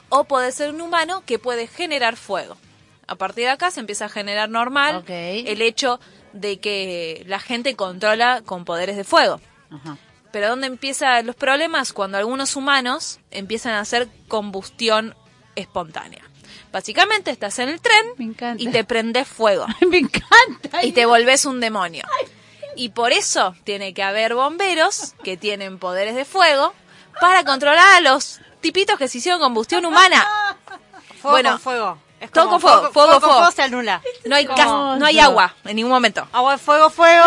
[SPEAKER 1] o puede ser un humano que puede generar fuego. A partir de acá se empieza a generar normal el hecho de que la gente controla con poderes de fuego.
[SPEAKER 2] Ajá.
[SPEAKER 1] Pero ¿dónde empiezan los problemas? Cuando algunos humanos empiezan a hacer combustión espontánea. Básicamente estás en el tren y te prendes fuego
[SPEAKER 2] Me encanta.
[SPEAKER 1] y te volvés un demonio. Y por eso tiene que haber bomberos que tienen poderes de fuego para controlar a los tipitos que se hicieron combustión humana.
[SPEAKER 3] Fuego
[SPEAKER 1] Bueno,
[SPEAKER 3] con fuego. Es
[SPEAKER 1] todo con fuego, fuego, fuego.
[SPEAKER 3] fuego se anula.
[SPEAKER 1] No hay, cas- no hay agua en ningún momento.
[SPEAKER 3] Agua, fuego, fuego.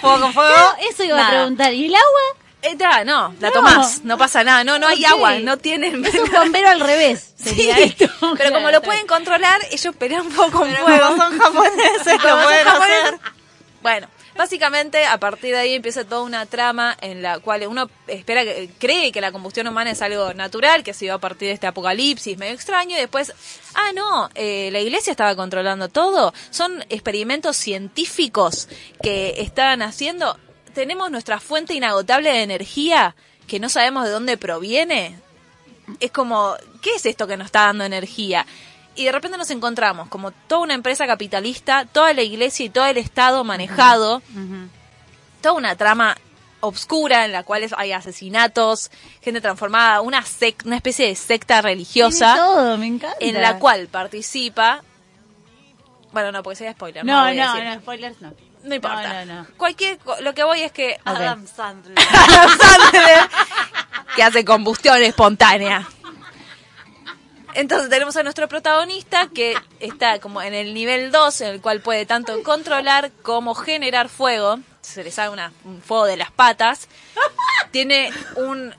[SPEAKER 3] Fuego con fuego.
[SPEAKER 2] Eso iba a preguntar. ¿Y el agua?
[SPEAKER 1] Eh, no, la
[SPEAKER 2] No.
[SPEAKER 1] tomás, no pasa nada. No, no hay agua, no tienen...
[SPEAKER 2] Es un bombero al revés. Sería
[SPEAKER 1] Sí,
[SPEAKER 2] esto.
[SPEAKER 1] pero
[SPEAKER 2] Claro,
[SPEAKER 1] como lo pueden controlar, ellos pelean un poco con
[SPEAKER 3] Pero
[SPEAKER 1] fuego.
[SPEAKER 3] como son japoneses,
[SPEAKER 1] Como
[SPEAKER 3] lo
[SPEAKER 1] son
[SPEAKER 3] pueden
[SPEAKER 1] japoneses.
[SPEAKER 3] hacer.
[SPEAKER 1] Bueno, básicamente a partir de ahí empieza toda una trama en la cual uno espera que cree que la combustión humana es algo natural, que se dio a partir de este apocalipsis medio extraño y después, ah no, eh, la iglesia estaba controlando todo. Son experimentos científicos que estaban haciendo. Tenemos nuestra fuente inagotable de energía que no sabemos de dónde proviene. Es como, ¿qué es esto que nos está dando energía? Y de repente nos encontramos como toda una empresa capitalista, toda la iglesia y todo el Estado manejado, toda una trama obscura en la cual hay asesinatos, gente transformada, una sec- una especie de secta religiosa
[SPEAKER 2] todo, me encanta.
[SPEAKER 1] en la cual participa bueno, no, porque sería spoiler.
[SPEAKER 2] No, no,
[SPEAKER 1] decir.
[SPEAKER 2] no, spoilers no.
[SPEAKER 1] No importa.
[SPEAKER 2] No, no, no.
[SPEAKER 1] Cualquier, lo que voy es que
[SPEAKER 3] Adam Sandler.
[SPEAKER 1] Adam Sandler, que hace combustión espontánea. Entonces tenemos a nuestro protagonista que está como en el nivel 2, en el cual puede tanto controlar como generar fuego. Se le sale una- un fuego de las patas. Tiene un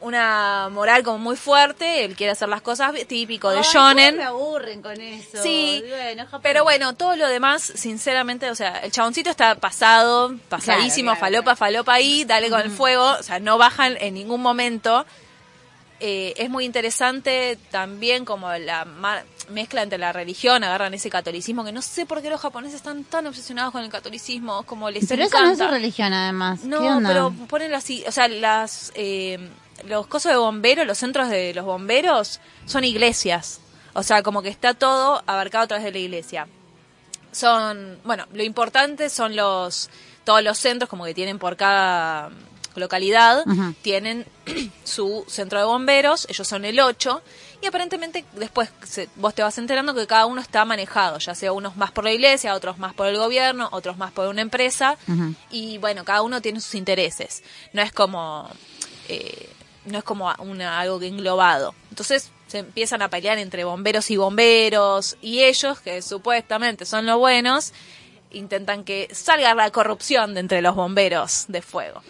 [SPEAKER 1] una moral como muy fuerte, él quiere hacer las cosas típico de
[SPEAKER 2] Ay,
[SPEAKER 1] shonen.
[SPEAKER 2] ¿cómo me aburren con eso.
[SPEAKER 1] Sí,
[SPEAKER 2] Bueno,
[SPEAKER 1] pero bueno, todo lo demás, sinceramente, o sea, el chaboncito está pasado, pasadísimo,
[SPEAKER 2] Claro, claro,
[SPEAKER 1] falopa, falopa ahí, dale con el fuego, o sea, no bajan en ningún momento. Eh, es muy interesante también como la mezcla entre la religión, agarran ese catolicismo, que no sé por qué los japoneses están tan obsesionados con el catolicismo, como les
[SPEAKER 2] Pero eso no es
[SPEAKER 1] encanta.
[SPEAKER 2] su religión, además. ¿Qué
[SPEAKER 1] No, pero ponen así, o sea, las eh, los cosos de bomberos, los centros de los bomberos son iglesias. O sea, como que está todo abarcado a través de la iglesia. Son, bueno, lo importante son los todos los centros como que tienen por cada localidad, tienen su centro de bomberos, ellos son el 8 y aparentemente después se- vos te vas enterando que cada uno está manejado, ya sea unos más por la iglesia, otros más por el gobierno, otros más por una empresa y bueno, cada uno tiene sus intereses. No es como eh, no es como una, algo que englobado. Entonces se empiezan a pelear entre bomberos y bomberos y ellos, que supuestamente son los buenos, intentan que salga la corrupción de entre los bomberos de fuego.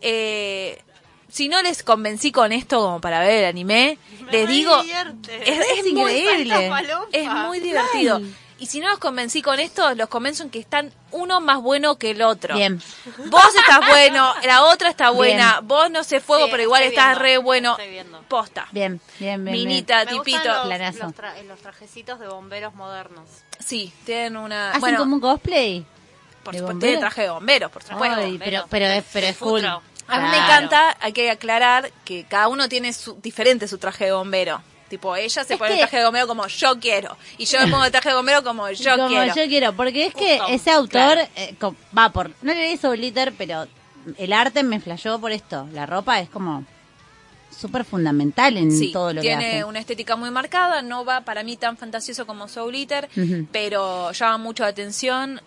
[SPEAKER 1] Eh, si no les convencí con esto como para ver el anime, les digo, es,
[SPEAKER 2] increíble.
[SPEAKER 1] es muy divertido. Y si no los convencí con esto, los convenzo en que están uno más bueno que el otro.
[SPEAKER 2] Bien.
[SPEAKER 1] Vos estás bueno, la otra está
[SPEAKER 2] Bien.
[SPEAKER 1] buena, vos no sé fuego,
[SPEAKER 3] Sí,
[SPEAKER 1] pero igual
[SPEAKER 3] estoy
[SPEAKER 1] estás
[SPEAKER 3] viendo,
[SPEAKER 1] re bueno.
[SPEAKER 3] estoy viendo.
[SPEAKER 1] Posta.
[SPEAKER 2] Bien, bien, bien.
[SPEAKER 1] Minita,
[SPEAKER 3] Me gustan
[SPEAKER 1] tipito.
[SPEAKER 3] los,
[SPEAKER 2] Planazo.
[SPEAKER 3] los, tra- los trajecitos de bomberos modernos.
[SPEAKER 1] Sí, tienen una.
[SPEAKER 2] ¿Hacen
[SPEAKER 1] bueno,
[SPEAKER 2] como un cosplay?
[SPEAKER 1] Por
[SPEAKER 2] de
[SPEAKER 1] supuesto, tienen traje de bomberos, por supuesto.
[SPEAKER 2] Ay, pero, pero es, pero es cool.
[SPEAKER 1] A mí me encanta, hay que aclarar que cada uno tiene su, diferente su traje de bombero. Tipo, ella se
[SPEAKER 2] Es
[SPEAKER 1] pone
[SPEAKER 2] que-
[SPEAKER 1] el traje de bombero como yo quiero. Y yo me pongo el traje de bombero como yo
[SPEAKER 2] como
[SPEAKER 1] quiero.
[SPEAKER 2] yo quiero, porque es que
[SPEAKER 3] Justo,
[SPEAKER 2] ese autor
[SPEAKER 1] claro.
[SPEAKER 2] eh, va por, no le Soul Glitter, pero el arte me flashó por esto. La ropa es como súper fundamental en
[SPEAKER 1] Sí,
[SPEAKER 2] todo lo que
[SPEAKER 1] tiene
[SPEAKER 2] hace.
[SPEAKER 1] una estética muy marcada, no va para mí tan fantasioso como Soul Eater, pero llama mucho la atención.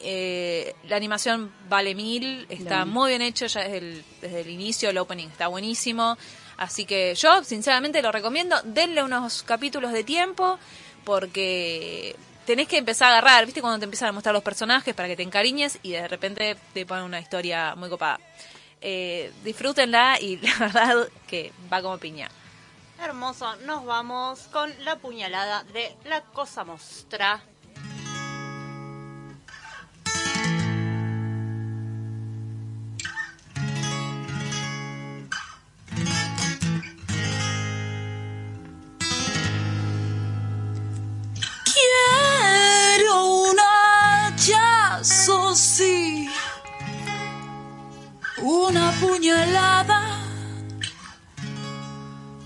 [SPEAKER 1] Eh, la animación vale mil, está
[SPEAKER 2] Bien.
[SPEAKER 1] muy bien hecho ya desde el, desde el inicio, el opening está buenísimo. Así que yo, sinceramente, lo recomiendo. Denle unos capítulos de tiempo porque tenés que empezar a agarrar, ¿viste? Cuando te empiezan a mostrar los personajes para que te encariñes y de repente te ponen una historia muy copada. Eh, disfrútenla y la verdad que va como piña.
[SPEAKER 3] Hermoso, nos vamos con la puñalada de la cosa mostra.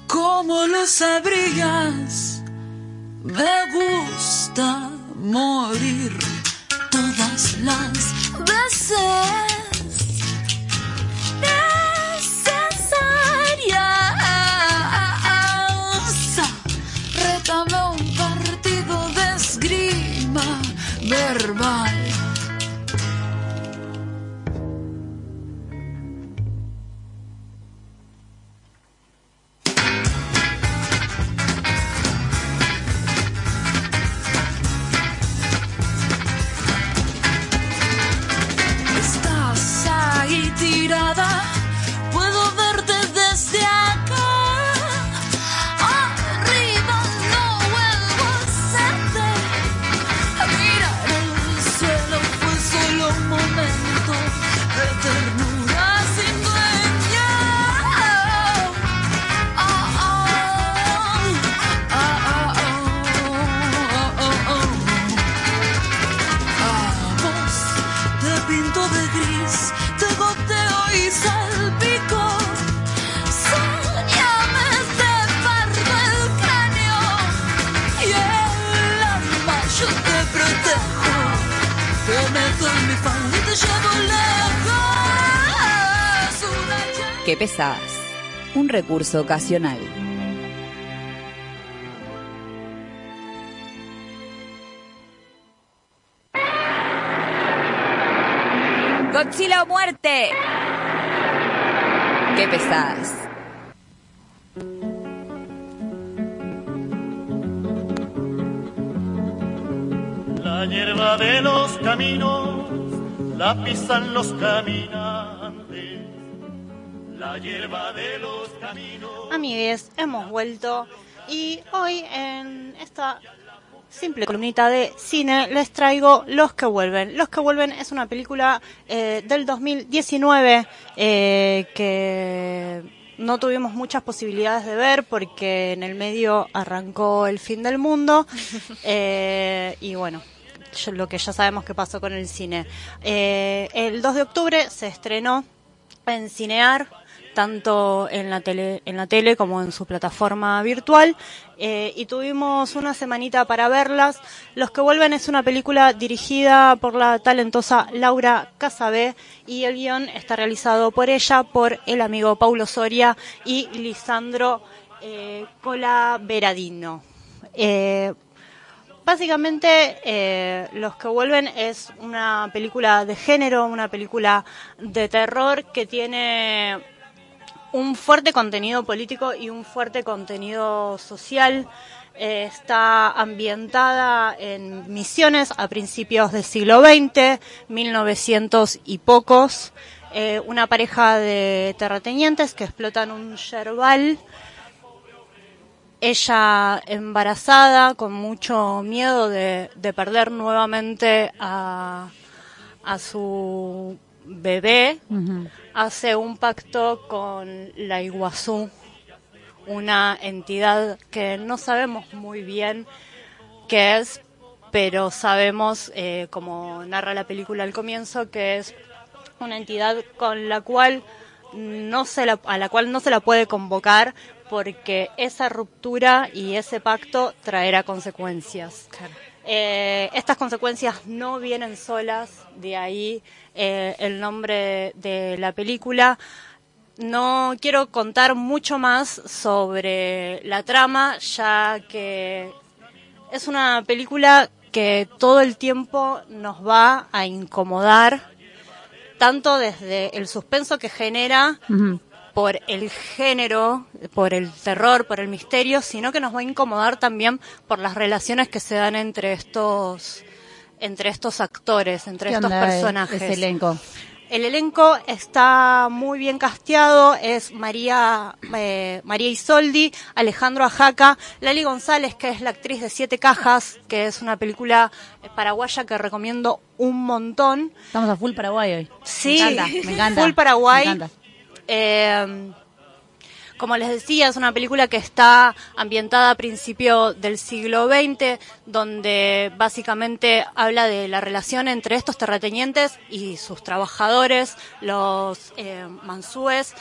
[SPEAKER 12] ¿Cómo lo sabrías? Me gusta morir todas las veces necesarias. Rétame un partido de esgrima verbal. Un
[SPEAKER 10] recurso ocasional. Godzilla o muerte. Qué pesadas.
[SPEAKER 13] La hierba de los caminos la pisan los caminantes. La hierba de los caminos.
[SPEAKER 3] Amigues, hemos vuelto y hoy en esta simple columnita de cine les traigo Los que vuelven. Los que vuelven es una película eh, del 2019 eh, que no tuvimos muchas posibilidades de ver porque en el medio arrancó el fin del mundo Eh, y bueno. Lo que ya sabemos que pasó con el cine. Eh, el 2 de octubre se estrenó en Cinear, tanto en la tele, en la tele como en su plataforma virtual, eh, y tuvimos una semanita para verlas. Los que vuelven es una película dirigida por la talentosa Laura Casabé y el guion está realizado por ella, por el amigo Paulo Soria y Lisandro eh, Colaveradino. Eh, Básicamente, eh, Los que vuelven es una película de género, una película de terror que tiene un fuerte contenido político y un fuerte contenido social. Eh, está ambientada en Misiones a principios del siglo XX, 1900 y pocos. Eh, una pareja de terratenientes que explotan un yerbal ella embarazada, con mucho miedo de, de perder nuevamente a, a su bebé, hace un pacto con la Iguazú, una entidad que no sabemos muy bien qué es, pero sabemos, eh, como narra la película al comienzo, que es una entidad con la cual no se la, a la cual no se la puede convocar porque esa ruptura y ese pacto traerá consecuencias. Eh, estas consecuencias no vienen solas, de ahí eh, el nombre de la película. No quiero contar mucho más sobre la trama, ya que es una película que todo el tiempo nos va a incomodar, tanto desde el suspenso que genera por el género, por el terror, por el misterio, sino que nos va a incomodar también por las relaciones que se dan entre estos entre estos actores, entre
[SPEAKER 2] ¿Qué
[SPEAKER 3] estos personajes.
[SPEAKER 2] elenco?
[SPEAKER 3] El elenco está muy bien casteado, es María, eh, María Isoldi, Alejandro Ajaca, Lali González, que es la actriz de Siete Cajas, que es una película paraguaya que recomiendo un montón.
[SPEAKER 2] Estamos a full Paraguay hoy.
[SPEAKER 3] Sí,
[SPEAKER 2] Me encanta, me encanta.
[SPEAKER 3] Full Paraguay.
[SPEAKER 2] Me encanta.
[SPEAKER 3] Eh, como les decía, es una película que está ambientada a principio del siglo XX, donde básicamente habla de la relación entre estos terratenientes y sus trabajadores, los eh, mansúes,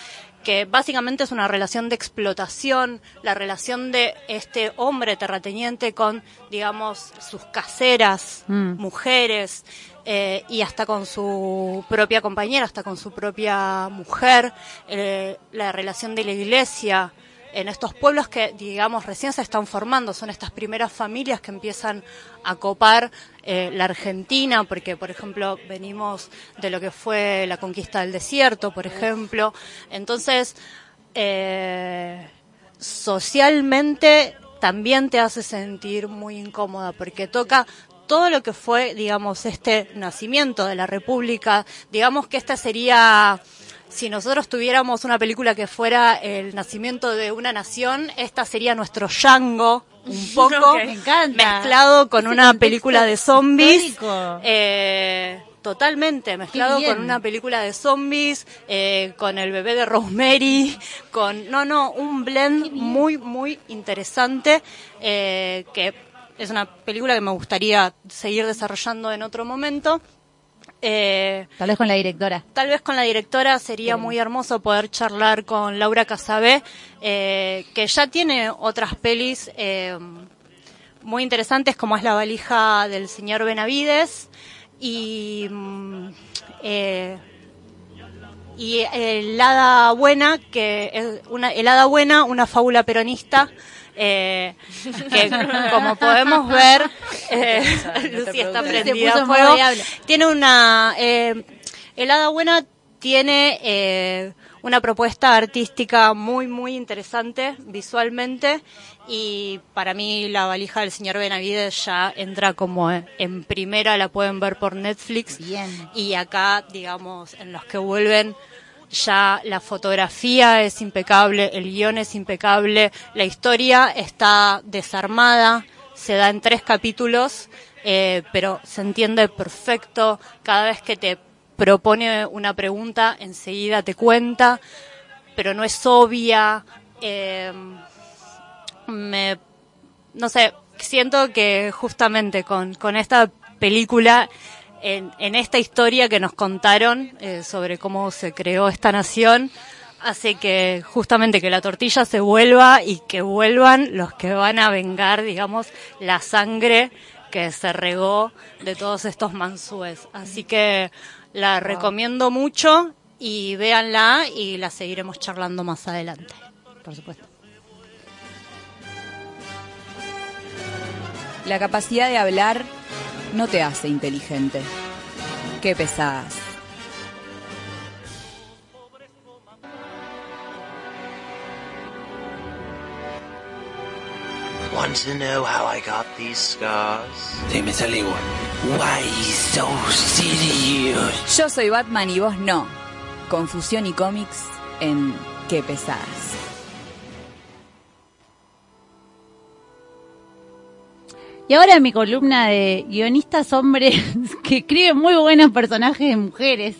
[SPEAKER 3] que básicamente es una relación de explotación, la relación de este hombre terrateniente con, digamos, sus caseras,
[SPEAKER 2] Mm.
[SPEAKER 3] mujeres, eh, y hasta con su propia compañera, hasta con su propia mujer, eh, la relación de la iglesia en estos pueblos que, digamos, recién se están formando, son estas primeras familias que empiezan a copar eh, la Argentina, porque, por ejemplo, venimos de lo que fue la conquista del desierto, por ejemplo. Entonces, socialmente también te hace sentir muy incómoda, porque toca todo lo que fue, digamos, este nacimiento de la República. Digamos que esta sería si nosotros tuviéramos una película que fuera el nacimiento de una nación, esta sería nuestro Django, un poco
[SPEAKER 2] encanta.
[SPEAKER 3] mezclado con
[SPEAKER 2] Ese
[SPEAKER 3] una película de zombies. Eh, totalmente, mezclado con una película de zombies, eh, con el bebé de Rosemary, con, no, no, un blend muy, muy interesante, eh, que es una película que me gustaría seguir desarrollando en otro momento. Eh,
[SPEAKER 2] Tal vez con la directora.
[SPEAKER 3] Tal vez con la directora sería muy hermoso poder charlar con Laura Casabé, eh, que ya tiene otras pelis eh, muy interesantes, como es La valija del señor Benavides y, mm, y El Hada Buena, que es una, El Hada Buena, una fábula peronista. Eh, que como podemos ver, eh, Lucía está prendida a fuego. Tiene una, eh, el Hada Buena tiene eh, una propuesta artística muy, muy interesante visualmente y para mí la valija del señor Benavides ya entra como en primera, la pueden ver por Netflix. Y acá, digamos, en los que vuelven ya la fotografía es impecable, el guion es impecable, la historia está desarmada, se da en tres capítulos, eh, pero se entiende perfecto. Cada vez que te propone una pregunta, enseguida te cuenta, pero no es obvia. eh, me, no sé, siento que justamente con, con esta película en, en esta historia que nos contaron eh, sobre cómo se creó esta nación, hace que justamente que la tortilla se vuelva y que vuelvan los que van a vengar, digamos, la sangre que se regó de todos estos mansúes. Así que la recomiendo mucho y véanla y la seguiremos charlando más adelante.
[SPEAKER 2] Por supuesto.
[SPEAKER 10] La capacidad de hablar no te hace inteligente. Qué pesadas.
[SPEAKER 14] Want to know how I got these scars?
[SPEAKER 15] Dime, saliva. Why so serious?
[SPEAKER 10] Yo soy Batman y vos no. Confusión y cómics en Qué pesadas.
[SPEAKER 2] Y ahora mi columna de guionistas hombres que escriben muy buenos personajes de mujeres.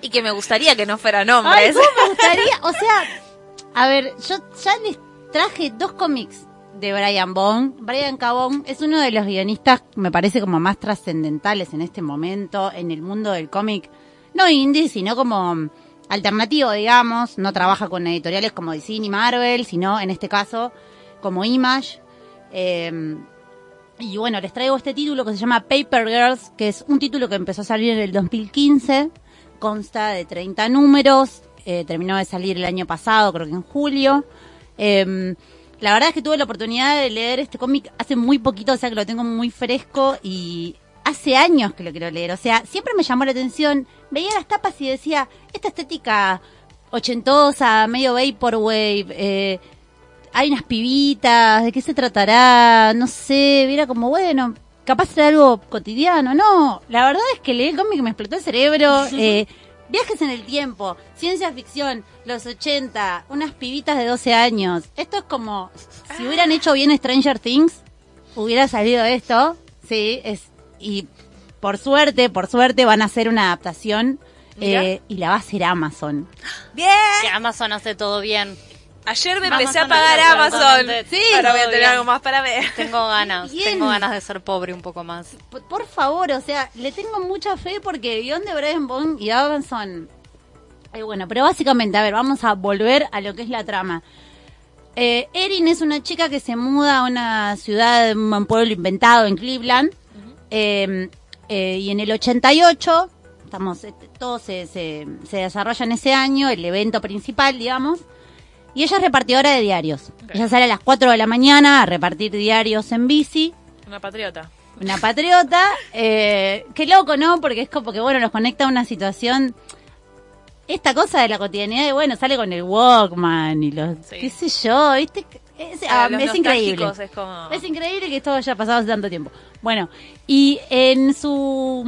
[SPEAKER 1] Y que me gustaría que no fueran
[SPEAKER 2] Ay,
[SPEAKER 1] hombres.
[SPEAKER 2] ¿cómo me gustaría? O sea, a ver, yo ya les traje dos cómics de Brian Bond. Brian Cabón es uno de los guionistas, me parece, como más trascendentales en este momento en el mundo del cómic. No indie, sino como alternativo, digamos. No trabaja con editoriales como DC ni Marvel, sino en este caso como Image. Eh, y bueno, les traigo este título que se llama Paper Girls, que es un título que empezó a salir en el 2015. Consta de 30 números. eh, terminó de salir el año pasado, creo que en julio. Eh, la verdad es que tuve la oportunidad de leer este cómic hace muy poquito, o sea que lo tengo muy fresco y hace años que lo quiero leer. O sea, siempre me llamó la atención. Veía las tapas y decía, esta estética ochentosa, medio vaporwave, eh, hay unas pibitas, ¿de qué se tratará? No sé, era como, bueno, capaz era algo cotidiano. No, la verdad es que leí el cómic y me explotó el cerebro. eh, viajes en el tiempo, ciencia ficción, los 80, unas pibitas de 12 años. Esto es como, si hubieran hecho bien Stranger Things, hubiera salido esto. Sí, es, y por suerte, por suerte van a hacer una adaptación eh, y la va a hacer Amazon.
[SPEAKER 3] Bien. Que Amazon hace todo bien.
[SPEAKER 1] Ayer me
[SPEAKER 3] Vamos
[SPEAKER 1] empecé a pagar Amazon. Sí, ahora voy a tener
[SPEAKER 3] bien.
[SPEAKER 1] algo más para ver.
[SPEAKER 3] Tengo ganas,
[SPEAKER 2] Bien.
[SPEAKER 3] tengo ganas de ser pobre un poco más.
[SPEAKER 2] Por, por favor, o sea, le tengo mucha fe porque el guion de Brian Bond y Avanson. Eh, bueno, pero básicamente, a ver, vamos a volver a lo que es la trama. Eh, Erin es una chica que se muda a una ciudad, un pueblo inventado en Cleveland. Eh, eh, y en el 88, estamos, este, todo se, se, se desarrolla en ese año, el evento principal, digamos. Y ella es repartidora de diarios. Ella sale a las 4 de la mañana a repartir diarios en bici
[SPEAKER 1] Una patriota.
[SPEAKER 2] una patriota. Eh, qué loco, ¿no? Porque es como que, bueno, nos conecta a una situación. Esta cosa de la cotidianidad de, bueno, sale con el Walkman y los. qué sé yo, ¿viste? Es, ah, es increíble.
[SPEAKER 1] Es como...
[SPEAKER 2] Es increíble que esto haya pasado hace tanto tiempo. Bueno, y en su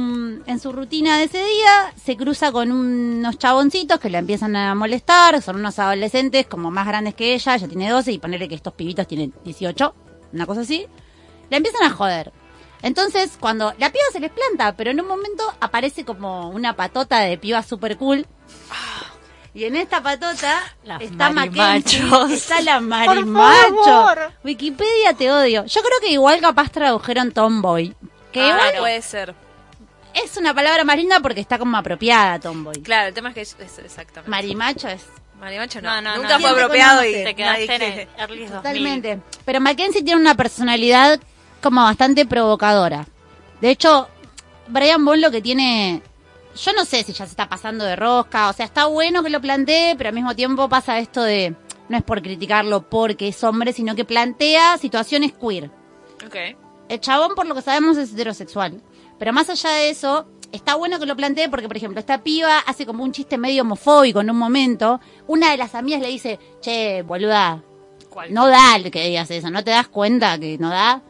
[SPEAKER 2] en su rutina de ese día se cruza con unos chaboncitos que la empiezan a molestar, son unos adolescentes como más grandes que ella, ella tiene 12 y ponerle que estos pibitos tienen 18, una cosa así. La empiezan a joder. Entonces, cuando la piba se les planta, pero en un momento aparece como una patota de piba super cool. Y en esta patota está Mackenzie, está la
[SPEAKER 3] Por
[SPEAKER 2] marimacho.
[SPEAKER 3] favor.
[SPEAKER 2] Wikipedia te odio. Yo creo que igual capaz tradujeron tomboy. Que
[SPEAKER 1] Ah,
[SPEAKER 2] igual
[SPEAKER 1] puede ser.
[SPEAKER 2] es una palabra más linda porque está como apropiada tomboy.
[SPEAKER 1] Claro, el tema es que es, es exactamente.
[SPEAKER 2] Marimacho es
[SPEAKER 1] Marimacho no.
[SPEAKER 3] No, no,
[SPEAKER 1] Nunca
[SPEAKER 3] no.
[SPEAKER 1] fue
[SPEAKER 3] ¿Quién te
[SPEAKER 1] apropiado y
[SPEAKER 3] Te
[SPEAKER 1] nadie
[SPEAKER 3] quedaste en el early 2000.
[SPEAKER 2] Totalmente. Pero Mackenzie tiene una personalidad como bastante provocadora. De hecho, Brian Bond lo que tiene. Yo no sé si ya se está pasando de rosca. O sea, está bueno que lo plantee, pero al mismo tiempo pasa esto de. No es por criticarlo porque es hombre, sino que plantea situaciones queer.
[SPEAKER 1] Ok.
[SPEAKER 2] El chabón, por lo que sabemos, es heterosexual. Pero más allá de eso, está bueno que lo plantee porque, por ejemplo, esta piba hace como un chiste medio homofóbico en un momento. Una de las amigas le dice, che, boluda, no da el que digas eso, ¿no te das cuenta que no da?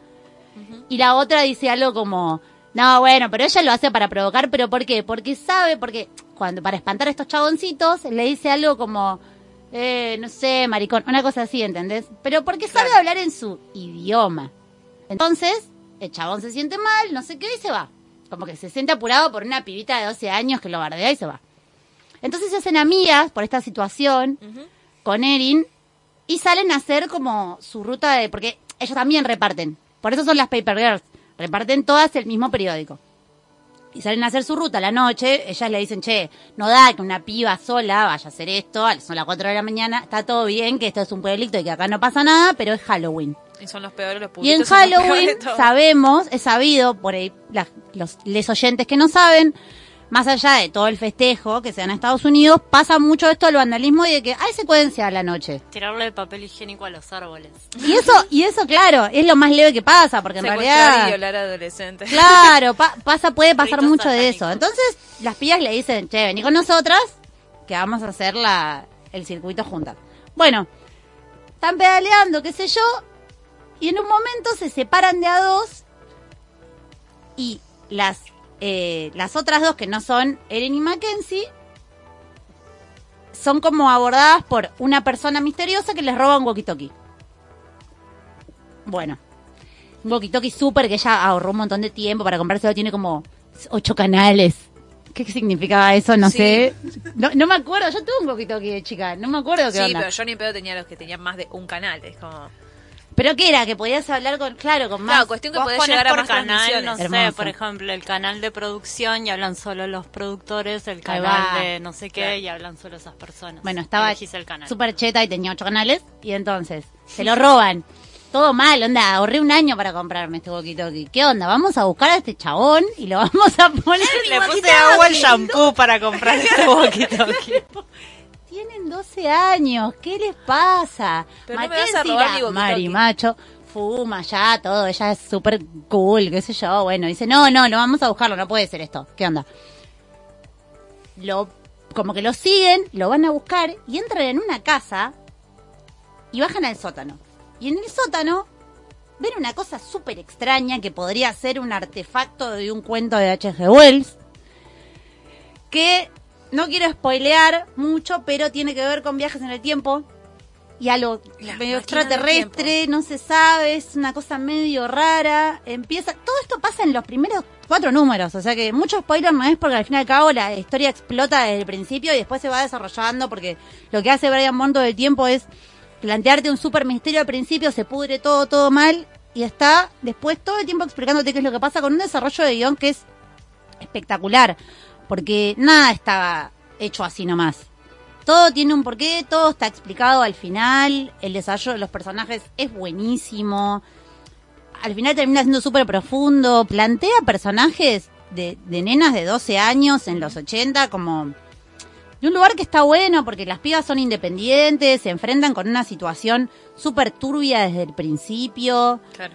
[SPEAKER 2] Y la otra dice algo como, no, bueno, pero ella lo hace para provocar, pero ¿por qué? Porque sabe, porque cuando para espantar a estos chaboncitos le dice algo como, eh, no sé, maricón, una cosa así, ¿entendés? Pero porque sabe hablar en su idioma. Entonces, el chabón se siente mal, no sé qué, y se va. Como que se siente apurado por una pibita de 12 años que lo bardea y se va. Entonces se hacen amigas por esta situación con Erin y salen a hacer como su ruta de... Porque ellos también reparten. Por eso son las Paper Girls. Reparten todas el mismo periódico. Y salen a hacer su ruta a la noche. Ellas le dicen, che, no da que una piba sola vaya a hacer esto. Son las 4 de la mañana. Está todo bien, que esto es un pueblito y que acá no pasa nada, pero es Halloween.
[SPEAKER 1] Y son los peores los
[SPEAKER 2] Y en Halloween sabemos, es sabido por ahí las- los les oyentes que no saben, más allá de todo el festejo que se da en Estados Unidos, pasa mucho esto del vandalismo y de que hay secuencia a la noche.
[SPEAKER 3] Tirarle papel higiénico a los árboles.
[SPEAKER 2] Y eso, y eso claro, es lo más leve que pasa, porque en
[SPEAKER 1] Secuestrar y
[SPEAKER 2] realidad,
[SPEAKER 1] violar a adolescentes.
[SPEAKER 2] claro, pa- pasa, puede pasar
[SPEAKER 1] Ritos
[SPEAKER 2] mucho de eso. Entonces, las pibas le dicen, che, vení con nosotras, que vamos a hacer la, el circuito juntas. Bueno, están pedaleando, qué sé yo, y en un momento se separan de a dos y las eh, las otras dos que no son Erin y Mackenzie son como abordadas por una persona misteriosa que les roba un walkie-talkie. Bueno, un walkie-talkie súper que ella ahorró un montón de tiempo para comprárselo, tiene como ocho canales. ¿Qué significaba eso? No
[SPEAKER 1] Sí.
[SPEAKER 2] sé. No, no me acuerdo, yo tuve un walkie-talkie de chica, no me acuerdo qué
[SPEAKER 1] Sí,
[SPEAKER 2] onda.
[SPEAKER 1] pero yo ni pedo tenía los que tenían más de un canal. Es como.
[SPEAKER 2] ¿Pero qué era? Que podías hablar con, claro, con más...
[SPEAKER 1] Claro, cuestión que podés llegar a
[SPEAKER 3] por
[SPEAKER 1] más
[SPEAKER 3] canal, no sé, por ejemplo, el canal de producción y hablan solo los productores, el canal de no sé qué
[SPEAKER 2] Claro.
[SPEAKER 3] y hablan solo esas personas.
[SPEAKER 2] Bueno, estaba
[SPEAKER 3] Elegís el canal.
[SPEAKER 2] súper cheta y tenía ocho canales. Y entonces, se lo roban. Todo mal, onda. Ahorré un año para comprarme este walkie-talkie. ¿Qué onda? Vamos a buscar a este chabón y lo vamos a poner en
[SPEAKER 3] Le puse agua al shampoo para comprar este walkie-talkie.
[SPEAKER 2] Tienen 12 años. ¿Qué les pasa?
[SPEAKER 1] Pero no me vas a
[SPEAKER 2] Mackenzie,
[SPEAKER 1] robar walkie-talkie.
[SPEAKER 2] marimacho. Fuma ya, todo. Ella es súper cool, qué sé yo. Bueno, dice, no, no, no vamos a buscarlo. No puede ser esto. ¿Qué onda? Lo, como que lo siguen, lo van a buscar y entran en una casa y bajan al sótano. Y en el sótano ven una cosa súper extraña que podría ser un artefacto de un cuento de H.G. Wells. Que no quiero spoilear mucho, pero tiene que ver con viajes en el tiempo. Y algo
[SPEAKER 1] Las
[SPEAKER 2] medio
[SPEAKER 1] del
[SPEAKER 2] extraterrestre, no se sabe, es una cosa medio rara. Empieza, todo esto pasa en los primeros cuatro números, o sea que mucho spoiler no es porque al fin y al cabo la historia explota desde el principio y después se va desarrollando porque lo que hace Brian Bond todo el tiempo es plantearte un super misterio al principio, se pudre todo, todo mal, y está después todo el tiempo explicándote qué es lo que pasa con un desarrollo de guion que es espectacular, porque nada está hecho así nomás. Todo tiene un porqué, todo está explicado al final, el desarrollo de los personajes es buenísimo, al final termina siendo súper profundo, plantea personajes de, de nenas de 12 años en los 80 como de un lugar que está bueno porque las pibas son independientes, se enfrentan con una situación súper turbia desde el principio,
[SPEAKER 1] Claro.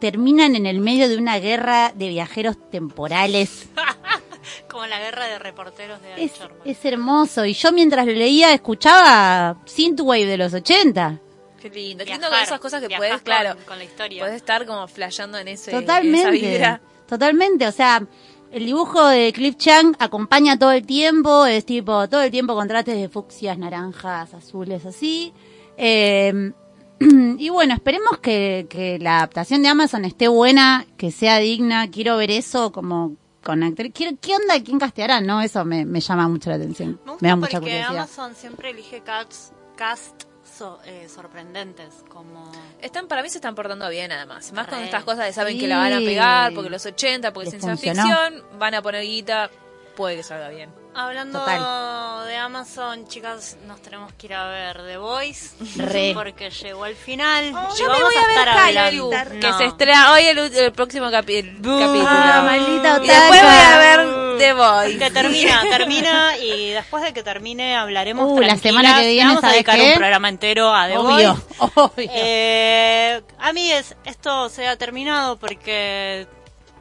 [SPEAKER 2] terminan en el medio de una guerra de viajeros temporales.
[SPEAKER 3] Como la guerra de reporteros de
[SPEAKER 2] Es, es hermoso. Y yo mientras lo leía escuchaba Synthwave de los 80.
[SPEAKER 1] Qué lindo. Qué lindo con esas cosas que puedes,
[SPEAKER 3] con-
[SPEAKER 1] claro.
[SPEAKER 3] con la historia.
[SPEAKER 1] Puedes estar como flasheando en ese, esa
[SPEAKER 2] Totalmente.
[SPEAKER 1] vibra.
[SPEAKER 2] Totalmente. O sea, el dibujo de Cliff Chang acompaña todo el tiempo. Es tipo, todo el tiempo contrastes de fucsias, naranjas, azules, así. Eh, y bueno, esperemos que, que la adaptación de Amazon esté buena, que sea digna. Quiero ver eso como con actores. ¿Qué onda? ¿Quién casteará? No, eso me, me llama mucho la atención.
[SPEAKER 3] Me
[SPEAKER 2] Me,
[SPEAKER 3] gusta
[SPEAKER 2] da mucha
[SPEAKER 3] porque
[SPEAKER 2] curiosidad.
[SPEAKER 3] Amazon siempre elige cast, cast so- eh, sorprendentes, como...
[SPEAKER 1] Están, para mí se están portando bien además. Más con
[SPEAKER 3] Re.
[SPEAKER 1] estas cosas de saben
[SPEAKER 2] Sí.
[SPEAKER 1] que la van a pegar, porque los 80, porque es
[SPEAKER 2] Les
[SPEAKER 1] ciencia
[SPEAKER 2] funcionó.
[SPEAKER 1] ficción, van a poner guita, puede que salga bien.
[SPEAKER 3] Hablando
[SPEAKER 2] Total.
[SPEAKER 3] de Amazon, chicas, nos tenemos que ir a ver The Voice.
[SPEAKER 2] Re.
[SPEAKER 3] Porque llegó el final.
[SPEAKER 1] yo
[SPEAKER 3] y
[SPEAKER 1] me
[SPEAKER 3] vamos
[SPEAKER 1] voy a ver
[SPEAKER 3] hablando.
[SPEAKER 1] que
[SPEAKER 3] No.
[SPEAKER 1] se estrena hoy el, el próximo capi- el capítulo.
[SPEAKER 2] Ah, maldita
[SPEAKER 1] y después voy a ver The Voice.
[SPEAKER 3] Que termina, termina y después de que termine hablaremos
[SPEAKER 2] Uh, la semana que viene,
[SPEAKER 3] vamos a
[SPEAKER 2] ¿sabes
[SPEAKER 3] dedicar
[SPEAKER 2] qué?
[SPEAKER 3] un programa entero a The
[SPEAKER 2] Obvio,
[SPEAKER 3] Voice.
[SPEAKER 2] obvio.
[SPEAKER 3] Eh, a mí es, esto se ha terminado porque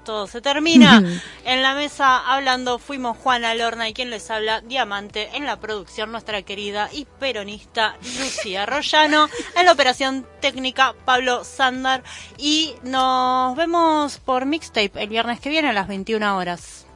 [SPEAKER 3] todo se termina. en la mesa hablando fuimos Juana Lorna y quien les habla, Diamante, en la producción nuestra querida y peronista Lucía Rollano, en la operación técnica Pablo Sandar y nos vemos por mixtape el viernes que viene a las 21 horas.